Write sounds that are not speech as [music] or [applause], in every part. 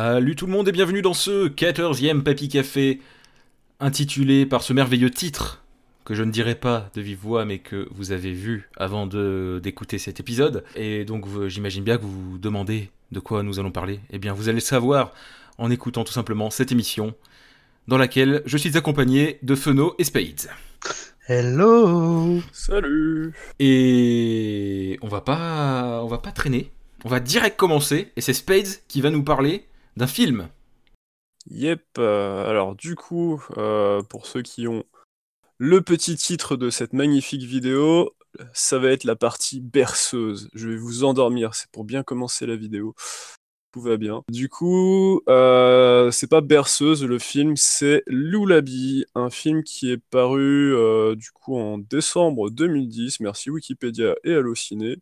Salut tout le monde et bienvenue dans ce 14e Papy Café, intitulé par ce merveilleux titre, que je ne dirai pas de vive voix, mais que vous avez vu avant de- d'écouter cet épisode. Et donc j'imagine bien que vous vous demandez de quoi nous allons parler. Eh bien vous allez le savoir en écoutant tout simplement cette émission, dans laquelle je suis accompagné de Feno et Spades. Hello Salut Et on va pas, on va pas traîner. On va direct commencer, et c'est Spades qui va nous parler d'un film. Yep, euh, alors du coup, euh, pour ceux qui ont le petit titre de cette magnifique vidéo, ça va être la partie berceuse. Je vais vous endormir, c'est pour bien commencer la vidéo. Tout va bien. Du coup, euh, c'est pas berceuse, le film, c'est Loulabi, un film qui est paru du coup en décembre 2010. Merci Wikipédia et Allociné.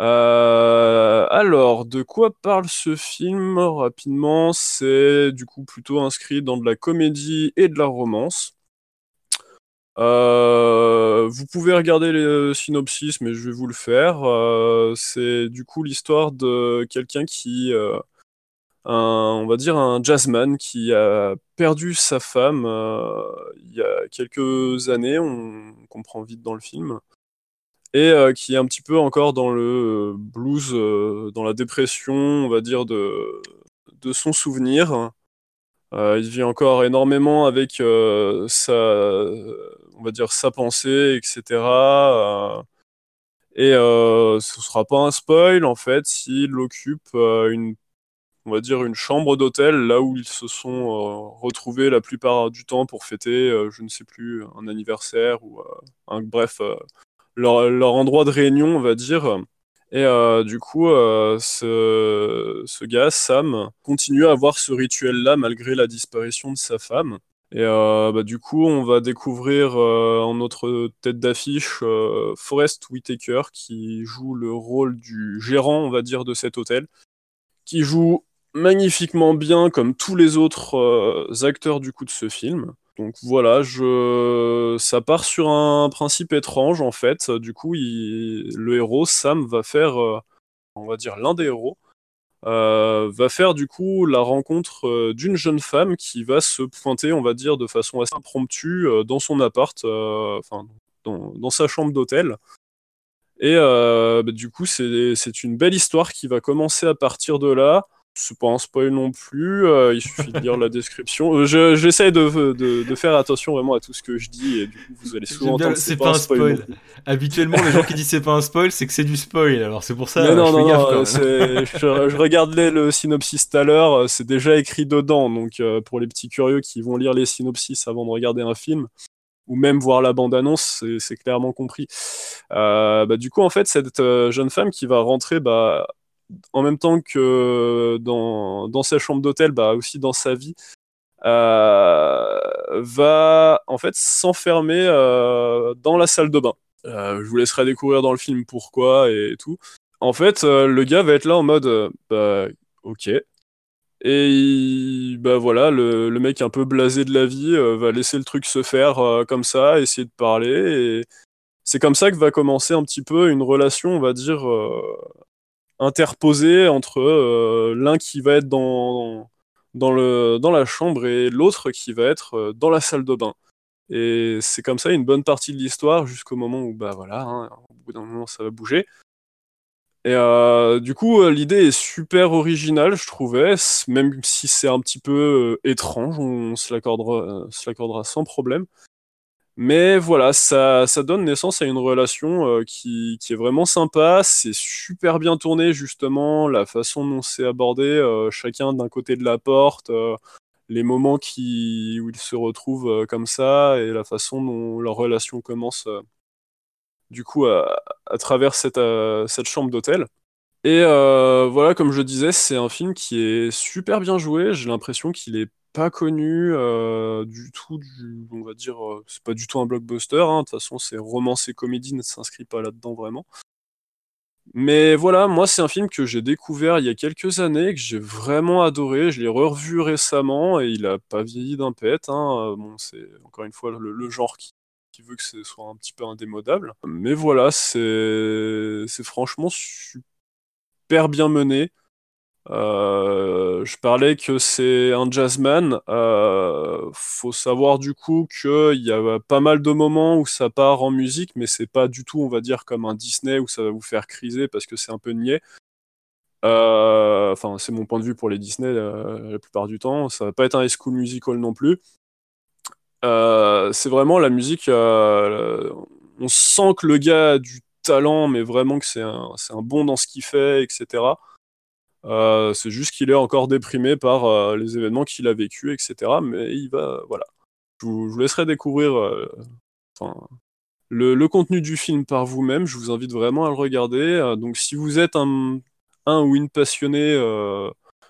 Euh, alors, de quoi parle ce film rapidement? C'est du coup plutôt inscrit dans de la comédie et de la romance. Euh, vous pouvez regarder les synopsis, mais je vais vous le faire. Euh, c'est du coup l'histoire de quelqu'un qui, on va dire un jazzman qui a perdu sa femme il y a quelques années, on comprend vite dans le film et euh, qui est un petit peu encore dans le blues, euh, dans la dépression, on va dire, de, son souvenir. Euh, il vit encore énormément avec euh, sa, on va dire, sa pensée, etc. Euh, et euh, ce sera pas un spoil, en fait, s'il occupe euh, une, on va dire, une chambre d'hôtel, là où ils se sont euh, retrouvés la plupart du temps pour fêter, euh, je ne sais plus, un anniversaire ou euh, un, bref, euh, leur, endroit de réunion, on va dire. Et euh, du coup, euh, ce, ce gars, Sam, continue à avoir ce rituel-là malgré la disparition de sa femme. Et euh, bah, du coup, on va découvrir en notre tête d'affiche Forrest Whitaker qui joue le rôle du gérant, on va dire, de cet hôtel, qui joue magnifiquement bien comme tous les autres acteurs du coup de ce film. Donc voilà, je... ça part sur un principe étrange en fait. Du coup, le héros, Sam, va faire, euh, on va dire l'un des héros, euh, va faire du coup la rencontre euh, d'une jeune femme qui va se pointer, on va dire, de façon assez impromptue dans son appart, enfin dans, sa chambre d'hôtel. Et bah, du coup, c'est une belle histoire qui va commencer à partir de là. C'est pas un spoil non plus, euh, il suffit de lire la description. Euh, je- J'essaie de, de- de faire attention vraiment à tout ce que je dis, et du coup, vous allez souvent entendre c'est pas un spoil. Habituellement, les gens qui disent c'est pas un spoil, c'est que c'est du spoil. Alors c'est pour ça. Mais non, je non, fais gaffe, non, quand euh, même. c'est- je, je regardais le synopsis tout à l'heure, euh, c'est déjà écrit dedans, donc euh, pour les petits curieux qui vont lire les synopsis avant de regarder un film, ou même voir la bande-annonce, c'est- c'est clairement compris. Euh, bah, du coup, en fait, cette euh, jeune femme qui va rentrer bah, en même temps que dans, dans sa chambre d'hôtel, bah, aussi dans sa vie, euh, va en fait s'enfermer euh, dans la salle de bain. Euh, je vous laisserai découvrir dans le film pourquoi et tout. En fait, euh, le gars va être là en mode euh, bah ok. Et bah voilà, le, le mec un peu blasé de la vie euh, va laisser le truc se faire euh, comme ça, essayer de parler. Et c'est comme ça que va commencer un petit peu une relation, on va dire, interposée entre euh, l'un qui va être dans, la chambre et l'autre qui va être euh, dans la salle de bain. Et c'est comme ça une bonne partie de l'histoire jusqu'au moment où, bah voilà, hein, au bout d'un moment, ça va bouger. Et euh, du coup, l'idée est super originale, je trouvais, même si c'est un petit peu étrange, on se l'accordera sans problème. Mais voilà, ça, ça donne naissance à une relation euh, qui, qui est vraiment sympa, c'est super bien tourné justement, la façon dont c'est abordé, euh, chacun d'un côté de la porte, euh, les moments qui, où ils se retrouvent comme ça, et la façon dont leur relation commence du coup à, à travers cette, cette chambre d'hôtel. Et voilà, comme je disais, c'est un film qui est super bien joué. J'ai l'impression qu'il est pas connu euh, du tout, on va dire, euh, c'est pas du tout un blockbuster. hein. De toute façon, c'est romance et comédie ne s'inscrit pas là-dedans vraiment. Mais voilà, moi, c'est un film que j'ai découvert il y a quelques années, que j'ai vraiment adoré. Je l'ai revu récemment et il a pas vieilli d'un pet. hein. Euh, Bon, c'est encore une fois le, genre qui, qui veut que ce soit un petit peu indémodable. Mais voilà, c'est franchement super bien mené. Euh, je parlais que c'est un jazzman. Euh, faut savoir du coup qu'il y a pas mal de moments où ça part en musique, mais c'est pas du tout, on va dire, comme un Disney où ça va vous faire criser parce que c'est un peu niais. Euh, enfin, c'est mon point de vue pour les Disney la plupart du temps. Ça va pas être un High School Musical non plus. c'est vraiment la musique. on sent que le gars a du talent, mais vraiment que c'est un bon dans ce qu'il fait, etc. Euh, c'est juste qu'il est encore déprimé par euh, les événements qu'il a vécu, etc. Mais il va, voilà. Je vous, laisserai découvrir euh, le, contenu du film par vous-même. Je vous invite vraiment à le regarder. donc, si vous êtes un, ou une passionnée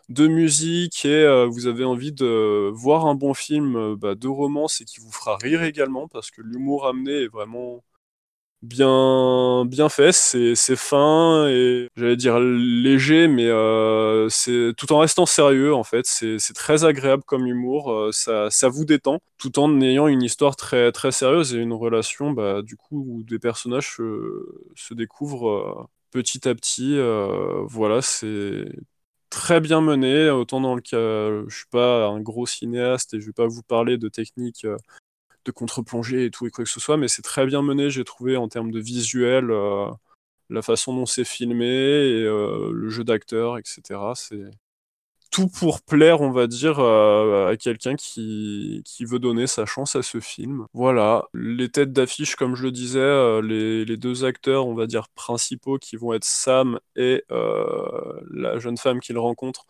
de musique et vous avez envie de voir un bon film bah, de romance et qui vous fera rire également, parce que l'humour amené est vraiment bien bien fait, c'est fin et j'allais dire léger, mais euh, c'est tout en restant sérieux en fait. C'est très agréable comme humour, euh, ça, ça vous détend, tout en ayant une histoire très très sérieuse et une relation bah, du coup où des personnages se découvrent euh, petit à petit. voilà, c'est très bien mené. Autant dans le cas, je suis pas un gros cinéaste et je vais pas vous parler de techniques de contre-plongée et tout et quoi que ce soit, mais c'est très bien mené, j'ai trouvé, en termes de visuel, euh, la façon dont c'est filmé, euh, le jeu d'acteur, etc. C'est tout pour plaire, on va dire, euh, à quelqu'un qui, qui, veut donner sa chance à ce film. Voilà, les têtes d'affiche, comme je le disais, les, les, deux acteurs, on va dire, principaux, qui vont être Sam et la jeune femme qu'il rencontre.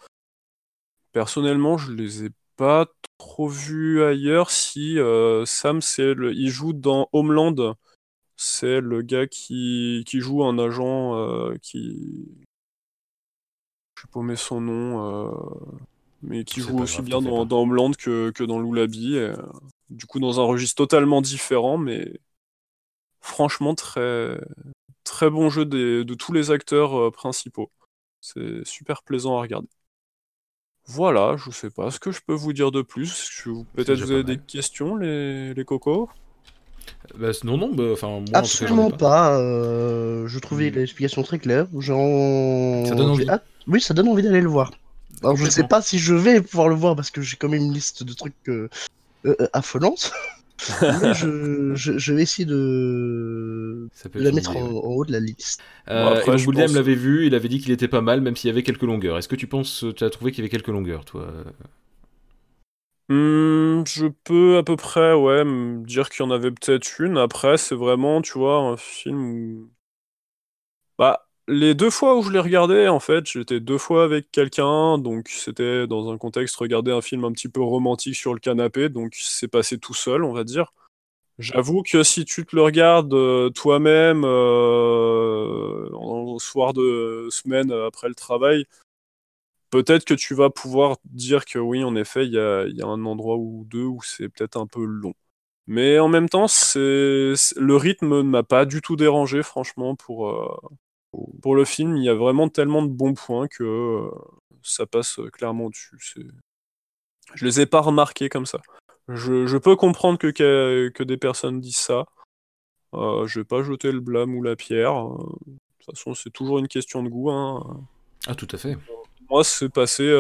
Personnellement, je les ai pas trop vu ailleurs. Si euh, Sam, c'est le... il joue dans Homeland. C'est le gars qui, qui joue un agent euh, qui. Je sais pas mais son nom. Euh, mais qui joue aussi bien dans, dans, Homeland que, que dans Loulabi. du coup, dans un registre totalement différent, mais franchement, très, très bon jeu des, de tous les acteurs principaux. C'est super plaisant à regarder. Voilà, je sais pas ce que je peux vous dire de plus. Peut-être vous avez des questions, les, les cocos? Bah, non, non, bah, enfin, Absolument pas. Euh, je trouvais hmm. l'explication très claire. Genre... Ça donne envie. oui, ça donne envie d'aller le voir. Alors, je sais pas si je vais pouvoir le voir parce que j'ai quand même une liste de trucs euh, euh, affolante [laughs] [laughs] je, vais essayer de, la mettre en, haut de la liste. Euh, l'avait vu, il avait dit qu'il était pas mal, même s'il y avait quelques longueurs. Est-ce que tu penses, tu as trouvé qu'il y avait quelques longueurs, toi hmm, Je peux à peu près, ouais, dire qu'il y en avait peut-être une. Après, c'est vraiment, tu vois, un film où... Bah, les deux fois où je l'ai regardé, en fait, j'étais deux fois avec quelqu'un, donc c'était dans un contexte regarder un film un petit peu romantique sur le canapé, donc c'est passé tout seul, on va dire. J'avoue que si tu te le regardes euh, toi-même euh, en soir de semaine après le travail, peut-être que tu vas pouvoir dire que oui, en effet, il y a, un endroit ou deux où c'est peut-être un peu long. Mais en même temps, le rythme ne m'a pas du tout dérangé, franchement, pour, euh, pour le film, il y a vraiment tellement de bons points que euh, ça passe euh, clairement dessus. Je les ai pas remarqués comme ça. Je, peux comprendre que, que, des personnes disent ça. Euh, je vais pas jeter le blâme ou la pierre. Euh, de toute façon, c'est toujours une question de goût. Hein. Ah, tout à fait. Moi, c'est passé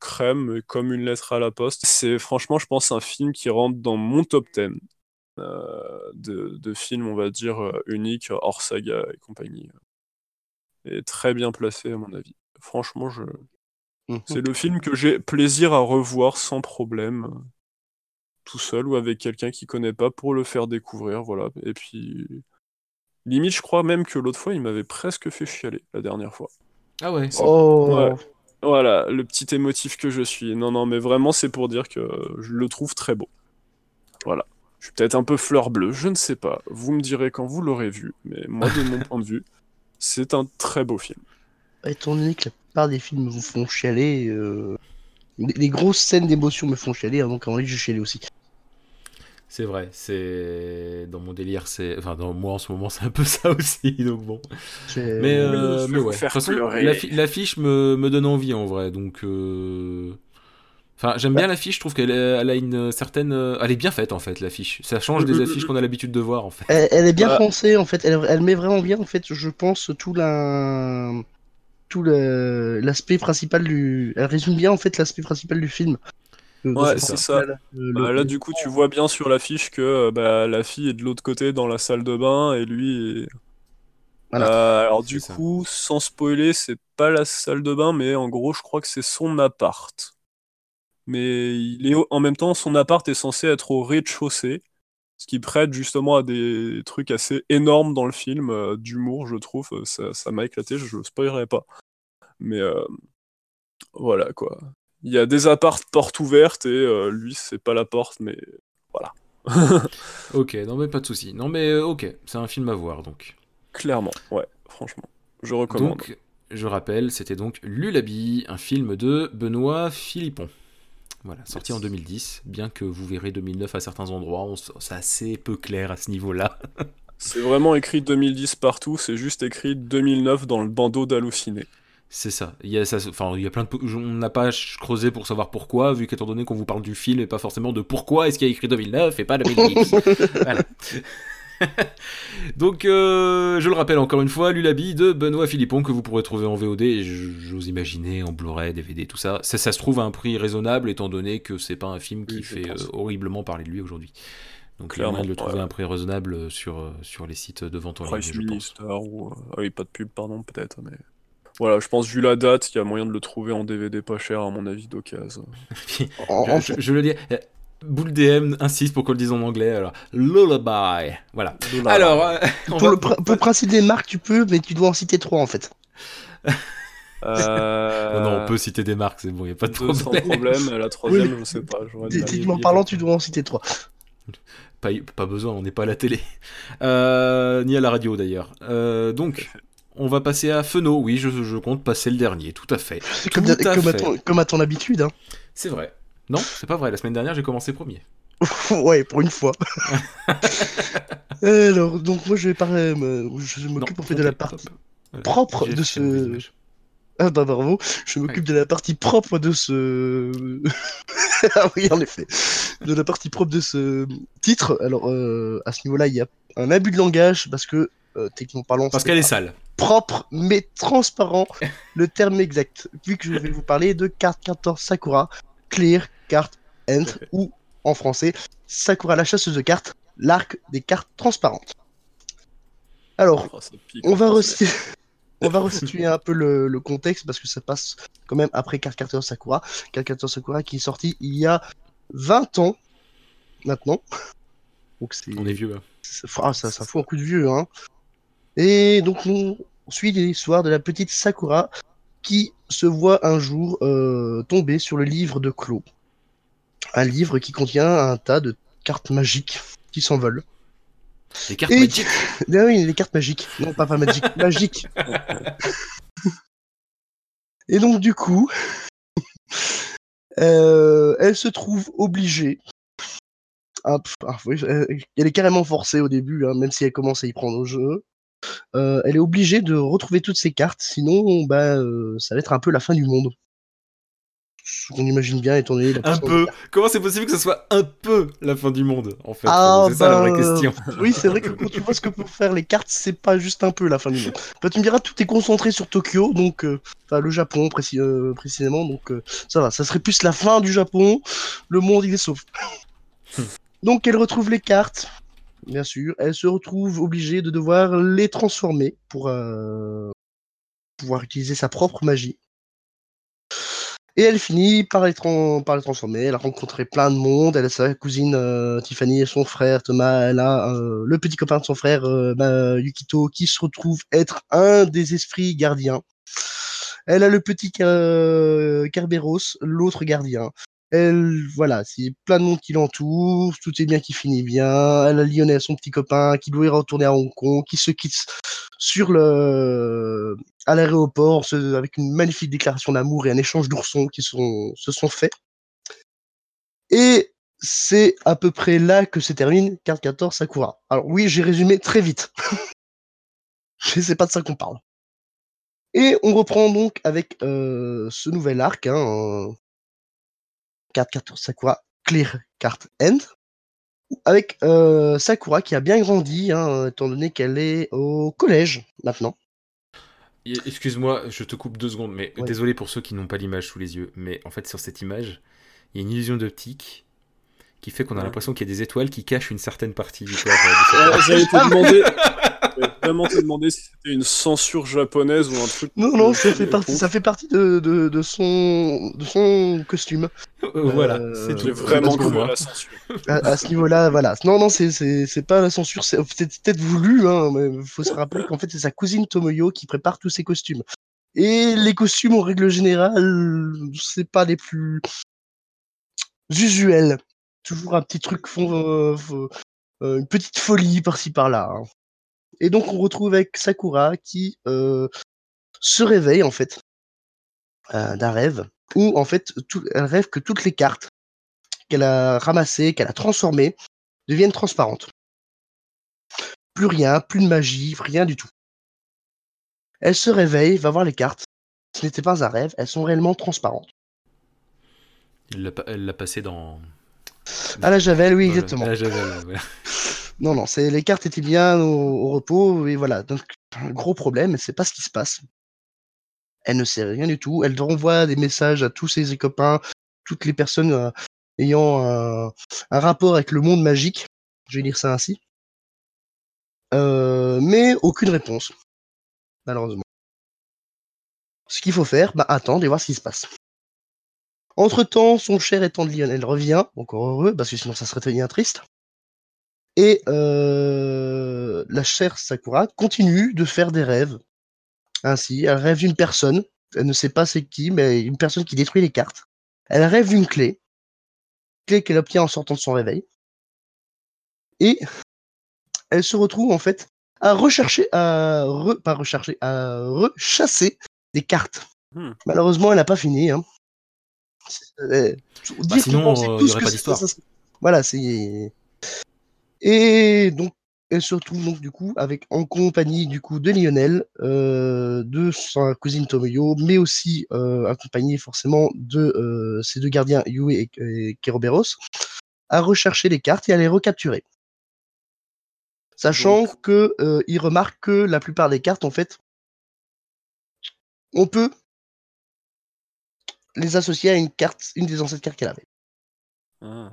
crème comme une lettre à la poste. C'est franchement, je pense, un film qui rentre dans mon top 10 de, de films, on va dire, uniques, hors saga et compagnie est très bien placé à mon avis. Franchement, je... Mhm. c'est le film que j'ai plaisir à revoir sans problème, tout seul ou avec quelqu'un qui connaît pas pour le faire découvrir, voilà. Et puis, limite, je crois même que l'autre fois, il m'avait presque fait chialer la dernière fois. Ah ouais. Oh. Voilà, le petit émotif que je suis. Non, non, mais vraiment, c'est pour dire que je le trouve très beau. Voilà. Je suis peut-être un peu fleur bleue, je ne sais pas. Vous me direz quand vous l'aurez vu, mais moi, de mon [laughs] point de vue, c'est un très beau film. Étant donné que la plupart des films vous font chialer, euh, les, grosses scènes d'émotion me font chialer, hein, donc en vrai, je chialer aussi. C'est vrai, c'est dans mon délire, c'est enfin dans moi en ce moment [laughs] c'est un peu ça aussi, donc bon. Mais, euh, mais ouais. De toute façon, l'affiche me, me donne envie en vrai, donc. Euh... Enfin, j'aime bien l'affiche, je trouve qu'elle a une certaine. Euh, elle est bien faite en fait, l'affiche. Ça change des affiches qu'on a l'habitude de voir en fait. Elle, est bien foncée en fait, elle, met vraiment bien en fait, je pense, tout la. tout l'aspect principal du. Elle résume bien en fait l'aspect principal du film. Ouais, c'est ça. Bah, là, du coup, tu vois bien sur l'affiche que bah, la fille est de l'autre côté dans la salle de bain et lui est... Euh, alors, du coup, sans spoiler, c'est pas la salle de bain, mais en gros, je crois que c'est son appart. Mais il est en même temps, son appart est censé être au rez-de-chaussée, ce qui prête justement à des trucs assez énormes dans le film, euh, d'humour, je trouve. Ça m'a éclaté, je le spoilerai pas. Mais euh, voilà quoi. Il y a des apparts portes ouvertes et lui, c'est pas la porte, mais voilà. [laughs] ok, non mais pas de souci. Non mais ok, c'est un film à voir donc. Clairement, ouais, franchement. Je recommande. Donc, je rappelle, c'était donc Lulabi, un film de Benoît Philippon. Voilà, sorti en 2010, bien que vous verrez 2009 à certains endroits, c'est assez peu clair à ce niveau-là. [laughs] c'est vraiment écrit 2010 partout, c'est juste écrit 2009 dans le bandeau d'halluciné. C'est ça. Il y a ça, enfin, il y a plein de, on n'a pas creusé pour savoir pourquoi, vu qu'étant donné qu'on vous parle du film et pas forcément de pourquoi est-ce qu'il y a écrit 2009 et pas 2010. [laughs] voilà. [laughs] Donc, euh, je le rappelle encore une fois, Lulabi de Benoît Philippon que vous pourrez trouver en VOD, j'ose imaginer en Blu-ray, DVD, tout ça. ça. ça. se trouve à un prix raisonnable, étant donné que c'est pas un film qui fait euh, horriblement parler de lui aujourd'hui. Donc, il y a moyen de le trouver à un prix raisonnable sur, euh, sur les sites de vente en ligne, je pense. Ou... Ah oui, pas de pub, pardon, peut-être, mais. Voilà, je pense, vu la date, il y a moyen de le trouver en DVD pas cher, à mon avis, d'occasion. [laughs] je, je, le dis, Boule DM insiste pour qu'on le dise en anglais. Alors, lullaby. Voilà. Alors, euh, pour, le principe des marques, tu peux, mais tu dois en citer trois en fait. Euh... [laughs] Non, on peut citer des marques, c'est bon, il n'y a pas de problème. Sans problème, la [laughs] troisième, je sais pas. Techniquement parlant, tu dois en citer trois. Pas, pas besoin, on n'est pas à la télé. [laughs] Euh, ni à la radio d'ailleurs. Euh, donc, on va passer à Feno. Oui, je, je, compte passer le dernier, tout à fait. Comme, à, comme, à ton, comme, à ton, habitude. Hein. C'est vrai. Non, c'est pas vrai. La semaine dernière, j'ai commencé premier. [laughs] ouais, pour une fois. [laughs] Alors, donc moi, je vais parler. Je m'occupe en fait de la partie propre de ce. Ah bah bravo, je m'occupe de la partie propre de ce... [laughs] ah oui, en effet. De la partie propre de ce titre. Alors, euh, à ce niveau-là, il y a un abus de langage, parce que, euh, techniquement parlant... Parce qu'elle est sale. Propre, mais transparent, le terme exact. Vu que je vais vous parler de carte 14 Sakura, Clear Card End, ou en français, Sakura la chasseuse de cartes, l'arc des cartes transparentes. Alors, oh, on, va [laughs] on va restituer un peu le, contexte parce que ça passe quand même après Card Carter Sakura. Card Carter Sakura qui est sorti il y a 20 ans maintenant. Donc on est vieux. Hein. Ah, ça, ça, fout un coup de vieux. Hein. Et donc on suit l'histoire de la petite Sakura qui se voit un jour euh, tomber sur le livre de Clos. Un livre qui contient un tas de cartes magiques qui s'envolent. Les cartes magiques [laughs] ah Oui, les cartes magiques. Non, pas, pas magiques, [laughs] magiques. Et donc, du coup, euh, elle se trouve obligée. Ah, ah, elle est carrément forcée au début, hein, même si elle commence à y prendre au jeu. Euh, elle est obligée de retrouver toutes ses cartes, sinon bah, euh, ça va être un peu la fin du monde. Ce qu'on imagine bien étant donné Un peu Comment c'est possible que ce soit un peu la fin du monde, en fait? Ah, C'est ça la vraie bah, question. [laughs] Oui, c'est vrai que quand tu vois ce que peuvent faire les cartes, c'est pas juste un peu la fin du monde. Bah, tu me diras, tout est concentré sur Tokyo, donc... Euh, enfin, le Japon précisément, donc ça va. Ça serait plus la fin du Japon, le monde il est sauf. donc elle retrouve les cartes, bien sûr, elle se retrouve obligée de devoir les transformer pour euh, pouvoir utiliser sa propre magie. Et elle finit par les, transformer. Elle a rencontré plein de monde. Elle a sa cousine euh, Tiffany et son frère Thomas. Elle a euh, le petit copain de son frère bah, Yukito qui se retrouve être un des esprits gardiens. Elle a le petit Kerberos, l'autre gardien. Elle, voilà, c'est plein de monde qui l'entoure, tout est bien qui finit bien. Elle a Lionel, son petit copain, qui doit y retourner à Hong Kong, qui se quitte sur le, à l'aéroport avec une magnifique déclaration d'amour et un échange d'oursons qui se sont faits. Et c'est à peu près là que se termine carte 14 Sakura. Alors oui, j'ai résumé très vite. [laughs] Je sais pas de ça qu'on parle. Et on reprend donc avec euh, ce nouvel arc, hein, carte 14 Sakura Clear Card End. Avec euh, Sakura qui a bien grandi, hein, étant donné qu'elle est au collège maintenant. Excuse-moi, je te coupe deux secondes, mais désolé pour ceux qui n'ont pas l'image sous les yeux, mais en fait sur cette image, il y a une illusion d'optique qui fait qu'on a l'impression qu'il y a des étoiles qui cachent une certaine partie du corps. Euh, [laughs] J'allais te demander, [laughs] vraiment te demander si c'était une censure japonaise ou un truc. Non, non, ça fait partie, ça fait partie de, de, son, de son costume. Euh, voilà, c'est tout. vraiment cru à la censure. À, ce niveau-là, voilà. Non, non, c'est pas la censure, c'est peut-être voulu, hein, mais il faut se rappeler qu'en fait, c'est sa cousine Tomoyo qui prépare tous ses costumes. Et les costumes, en règle générale, c'est pas les plus usuels toujours un petit truc, euh, euh, une petite folie par-ci par-là. Hein. Et donc on retrouve avec Sakura qui euh, se réveille en fait d'un rêve où en fait elle rêve que toutes les cartes qu'elle a ramassées, qu'elle a transformées, deviennent transparentes. Plus rien, plus de magie, rien du tout. Elle se réveille, va voir les cartes. Ce n'était pas un rêve, elles sont réellement transparentes. Elle l'a passé dans, à la Javel, oui, exactement. [laughs] Non, non, les cartes étaient bien au, repos et voilà. Donc un gros problème, c'est pas ce qui se passe. Elle ne sait rien du tout. Elle renvoie des messages à tous ses copains, toutes les personnes euh, ayant un, rapport avec le monde magique. Je vais dire ça ainsi. Euh, mais aucune réponse, malheureusement. Ce qu'il faut faire, bah attendre et voir ce qui se passe. Entre-temps, son cher étant de Lionel revient, encore heureux, parce que sinon ça serait bien triste. Et euh, la chère Sakura continue de faire des rêves. Ainsi, elle rêve d'une personne, elle ne sait pas c'est qui, mais une personne qui détruit les cartes. Elle rêve d'une clé, clé qu'elle obtient en sortant de son réveil. Et elle se retrouve en fait à rechercher, à pas rechercher, à rechasser des cartes. Hmm. Malheureusement, elle n'a pas fini. Hein. Euh, bah, sinon, euh, il n'y aurait pas d'histoire. Voilà, c'est. Et donc, elle se retrouve donc du coup avec en compagnie du coup de Lionel, euh, de sa cousine Tomoyo, mais aussi euh, accompagnée forcément de ses deux gardiens Yue et, et Keroberos, à rechercher les cartes et à les recapturer. Sachant que il remarque que la plupart des cartes en fait, on peut les associer à une carte, une des anciennes cartes qu'elle avait. Ah,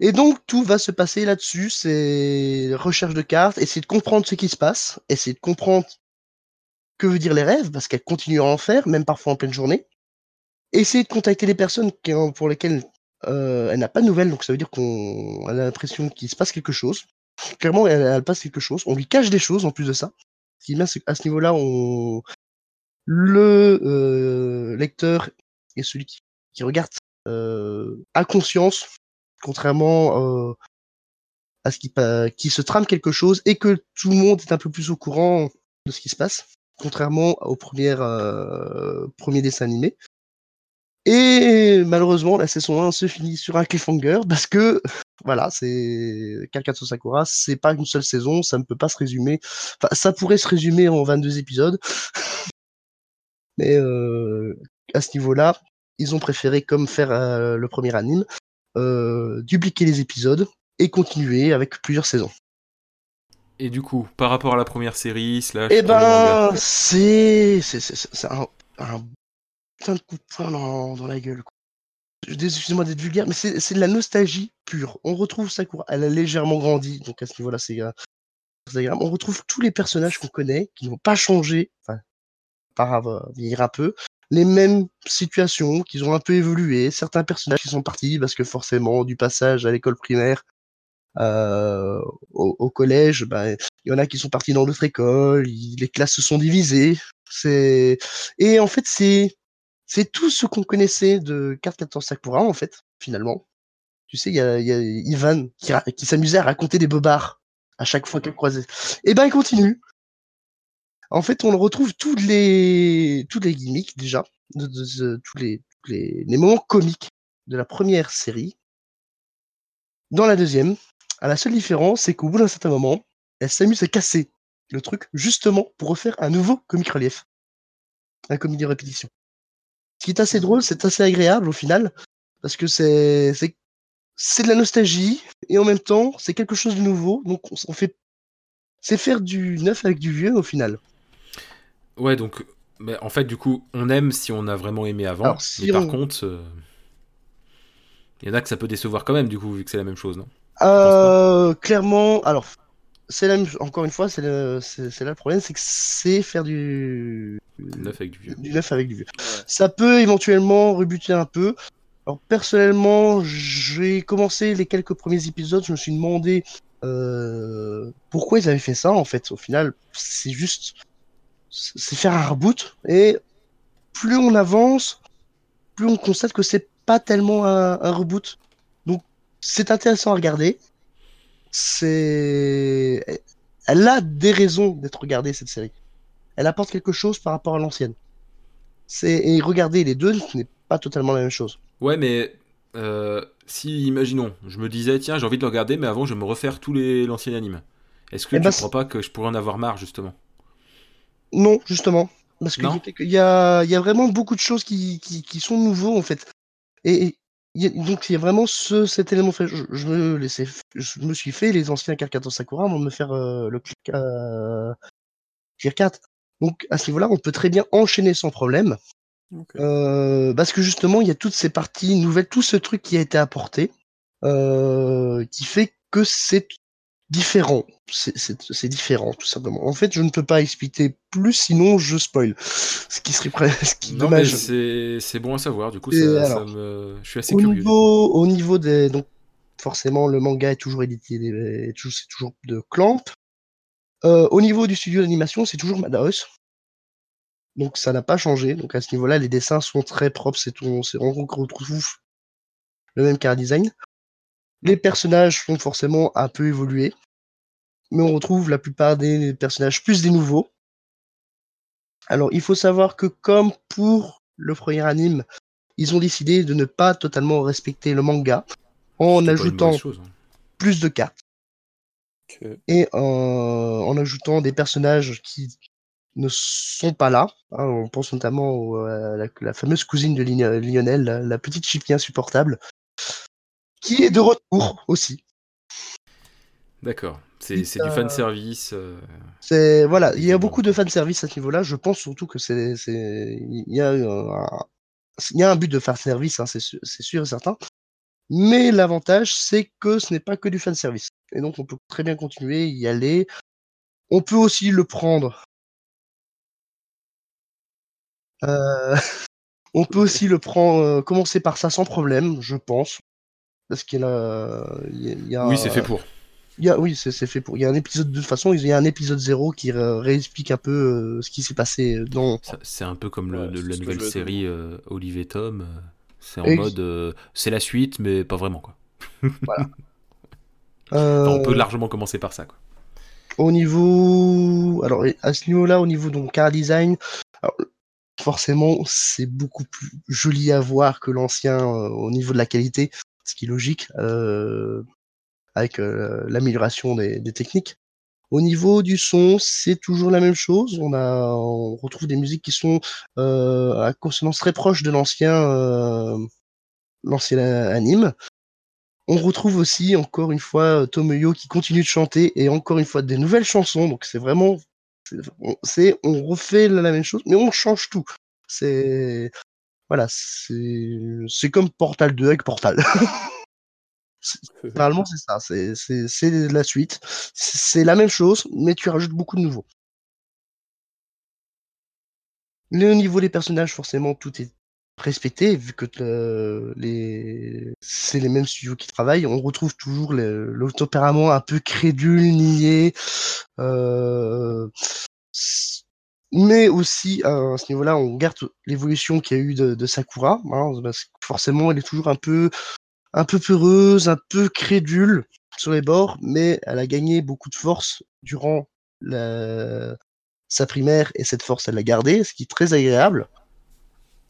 Et donc tout va se passer là-dessus, c'est recherche de cartes, essayer de comprendre ce qui se passe, essayer de comprendre que veut dire les rêves, parce qu'elle continue à en faire, même parfois en pleine journée. Essayer de contacter les personnes pour lesquelles euh, elle n'a pas de nouvelles, donc ça veut dire qu'on a l'impression qu'il se passe quelque chose. Clairement, elle, passe quelque chose. On lui cache des choses en plus de ça. Ce qui est bien, c'est qu'à ce niveau-là, on, le euh, lecteur et celui qui, regarde euh, a conscience, contrairement euh, à ce qui, se trame quelque chose et que tout le monde est un peu plus au courant de ce qui se passe, contrairement aux premières, premiers dessins animés. Et malheureusement, la saison 1 se finit sur un cliffhanger [laughs] parce que, voilà, c'est Kakatsu Sakura, c'est pas une seule saison, ça ne peut pas se résumer. Enfin, ça pourrait se résumer en 22 épisodes, [laughs] mais euh, à ce niveau-là, ils ont préféré, comme faire euh, le premier anime, euh, dupliquer les épisodes et continuer avec plusieurs saisons. Et du coup, par rapport à la première série, slash. Eh ben, c'est. C'est un, un putain de coup de poing dans, la gueule. Excusez-moi d'être vulgaire, mais c'est de la nostalgie pure. On retrouve Sakura, elle a légèrement grandi, donc à ce niveau-là, c'est agréable. On retrouve tous les personnages qu'on connaît, qui n'ont pas changé, enfin, par vieillir un peu. Les mêmes situations qui ont un peu évolué, certains personnages qui sont partis parce que forcément du passage à l'école primaire euh, au, collège, bah, il y en a qui sont partis dans d'autres écoles, les classes se sont divisées. C'est et en fait c'est c'est tout ce qu'on connaissait de Carte 14 Sakura en fait finalement. Tu sais, il y a, y a, Ivan qui, qui s'amusait à raconter des bobards à chaque fois qu'elle croisait. Et ben il continue. En fait, on retrouve tous les, toutes les gimmicks déjà, tous, les, les, moments comiques de la première série. Dans la deuxième, à la seule différence, c'est qu'au bout d'un certain moment, elle s'amuse à casser le truc justement pour refaire un nouveau comic relief. Un comic de répétition. Ce qui est assez drôle, c'est assez agréable au final, parce que c'est, c'est, c'est de la nostalgie, et en même temps, c'est quelque chose de nouveau, donc on fait, c'est faire du neuf avec du vieux au final. Ouais, donc, mais en fait, du coup, on aime si on a vraiment aimé avant. mais par contre, euh, il y en a que ça peut décevoir quand même, du coup, vu que c'est la même chose, non? Euh, Clairement, alors, c'est la encore une fois, c'est là le problème, c'est que c'est faire du... neuf avec du vieux. Du neuf avec du vieux. Ça peut éventuellement rebuter un peu. Alors personnellement, j'ai commencé les quelques premiers épisodes, je me suis demandé euh, pourquoi ils avaient fait ça en fait. Au final, c'est juste c'est faire un reboot et plus on avance, plus on constate que c'est pas tellement un, reboot. Donc c'est intéressant à regarder. C'est elle a des raisons d'être regardée cette série. Elle apporte quelque chose par rapport à l'ancienne. C'est et regarder les deux, ce n'est pas totalement la même chose. Ouais, mais euh, si, imaginons, je me disais, tiens, j'ai envie de le regarder, mais avant, je vais me refaire tous les l'ancien anime. Est-ce que eh tu ne ben, crois pas que je pourrais en avoir marre, justement? Non, justement. Parce qu'il y, a, y a vraiment beaucoup de choses qui, qui, sont nouveaux, en fait. Et, donc, il y a vraiment ce, cet élément. Fait, je, me laissais, je me suis fait les anciens Karkato Sakura avant de me faire euh, le clic euh, 4. Donc, à ce niveau-là, on peut très bien enchaîner sans problème. Euh, parce que justement, il y a toutes ces parties nouvelles, tout ce truc qui a été apporté, euh, qui fait que c'est différent. C'est différent, tout simplement. En fait, je ne peux pas expliquer plus, sinon je spoil. Ce qui serait presque [laughs] dommage. C'est bon à savoir, du coup, ça, ça me... je suis assez au curieux. Niveau, au niveau des. Donc, forcément, le manga est toujours édité, c'est toujours de Clamp. Euh, au niveau du studio d'animation, c'est toujours Madhouse. Donc ça n'a pas changé. Donc à ce niveau-là, les dessins sont très propres. C'est on, on retrouve le même car design. Les personnages sont forcément un peu évolués, mais on retrouve la plupart des personnages plus des nouveaux. Alors il faut savoir que comme pour le premier anime, ils ont décidé de ne pas totalement respecter le manga en ajoutant hein. plus de cartes. Et en ajoutant des personnages qui ne sont pas là. Hein. on pense notamment à la, fameuse cousine de Lionel, la, petite chipie insupportable, qui est de retour aussi. D'accord. C'est du fan service. Euh. C'est voilà, il y a beaucoup de fan service à ce niveau-là. Je pense surtout que c'est il y a un, il y a un but de fan service, hein, c'est sûr et certain. Mais l'avantage, c'est que ce n'est pas que du fan service. Et donc, on peut très bien continuer, y aller. On peut aussi le prendre euh, [laughs] on peut aussi le prendre, euh, commencer par ça sans problème, je pense. Parce qu'il a, y a, Oui, c'est fait pour. Il y a, oui, c'est fait pour. Il y a un épisode de toute façon, il y a un épisode 0 qui réexplique un peu euh, ce qui s'est passé dans. C'est un peu comme la nouvelle série Olive et Tom. C'est en mode, c'est la suite, mais pas vraiment quoi. voilà. [laughs] on peut largement commencer par ça quoi. Au niveau, alors à ce niveau-là, au niveau donc car design, alors, forcément, c'est beaucoup plus joli à voir que l'ancien euh, au niveau de la qualité, ce qui est logique euh, avec euh, l'amélioration des, techniques. Au niveau du son, c'est toujours la même chose. On on retrouve des musiques qui sont à consonance très proche de l'ancien, l'ancien anime. On retrouve aussi encore une fois Tomoyo qui continue de chanter et encore une fois des nouvelles chansons. Donc c'est vraiment c'est on refait la même chose, mais on change tout. C'est voilà, c'est comme Portal 2 avec Portal. [laughs] Normalement, c'est ça, c'est la suite. C'est la même chose, mais tu rajoutes beaucoup de nouveaux. Le niveau des personnages, forcément, tout est respecté, vu que les... c'est les mêmes studios qui travaillent. On retrouve toujours l'autopérament un peu crédule, nié. Euh, mais aussi, à ce niveau-là, on garde l'évolution qu'il y a eu de, Sakura. Hein, forcément, elle est toujours un peu, un peu peureuse, un peu crédule sur les bords, mais elle a gagné beaucoup de force durant sa primaire, et cette force, elle l'a gardée, ce qui est très agréable.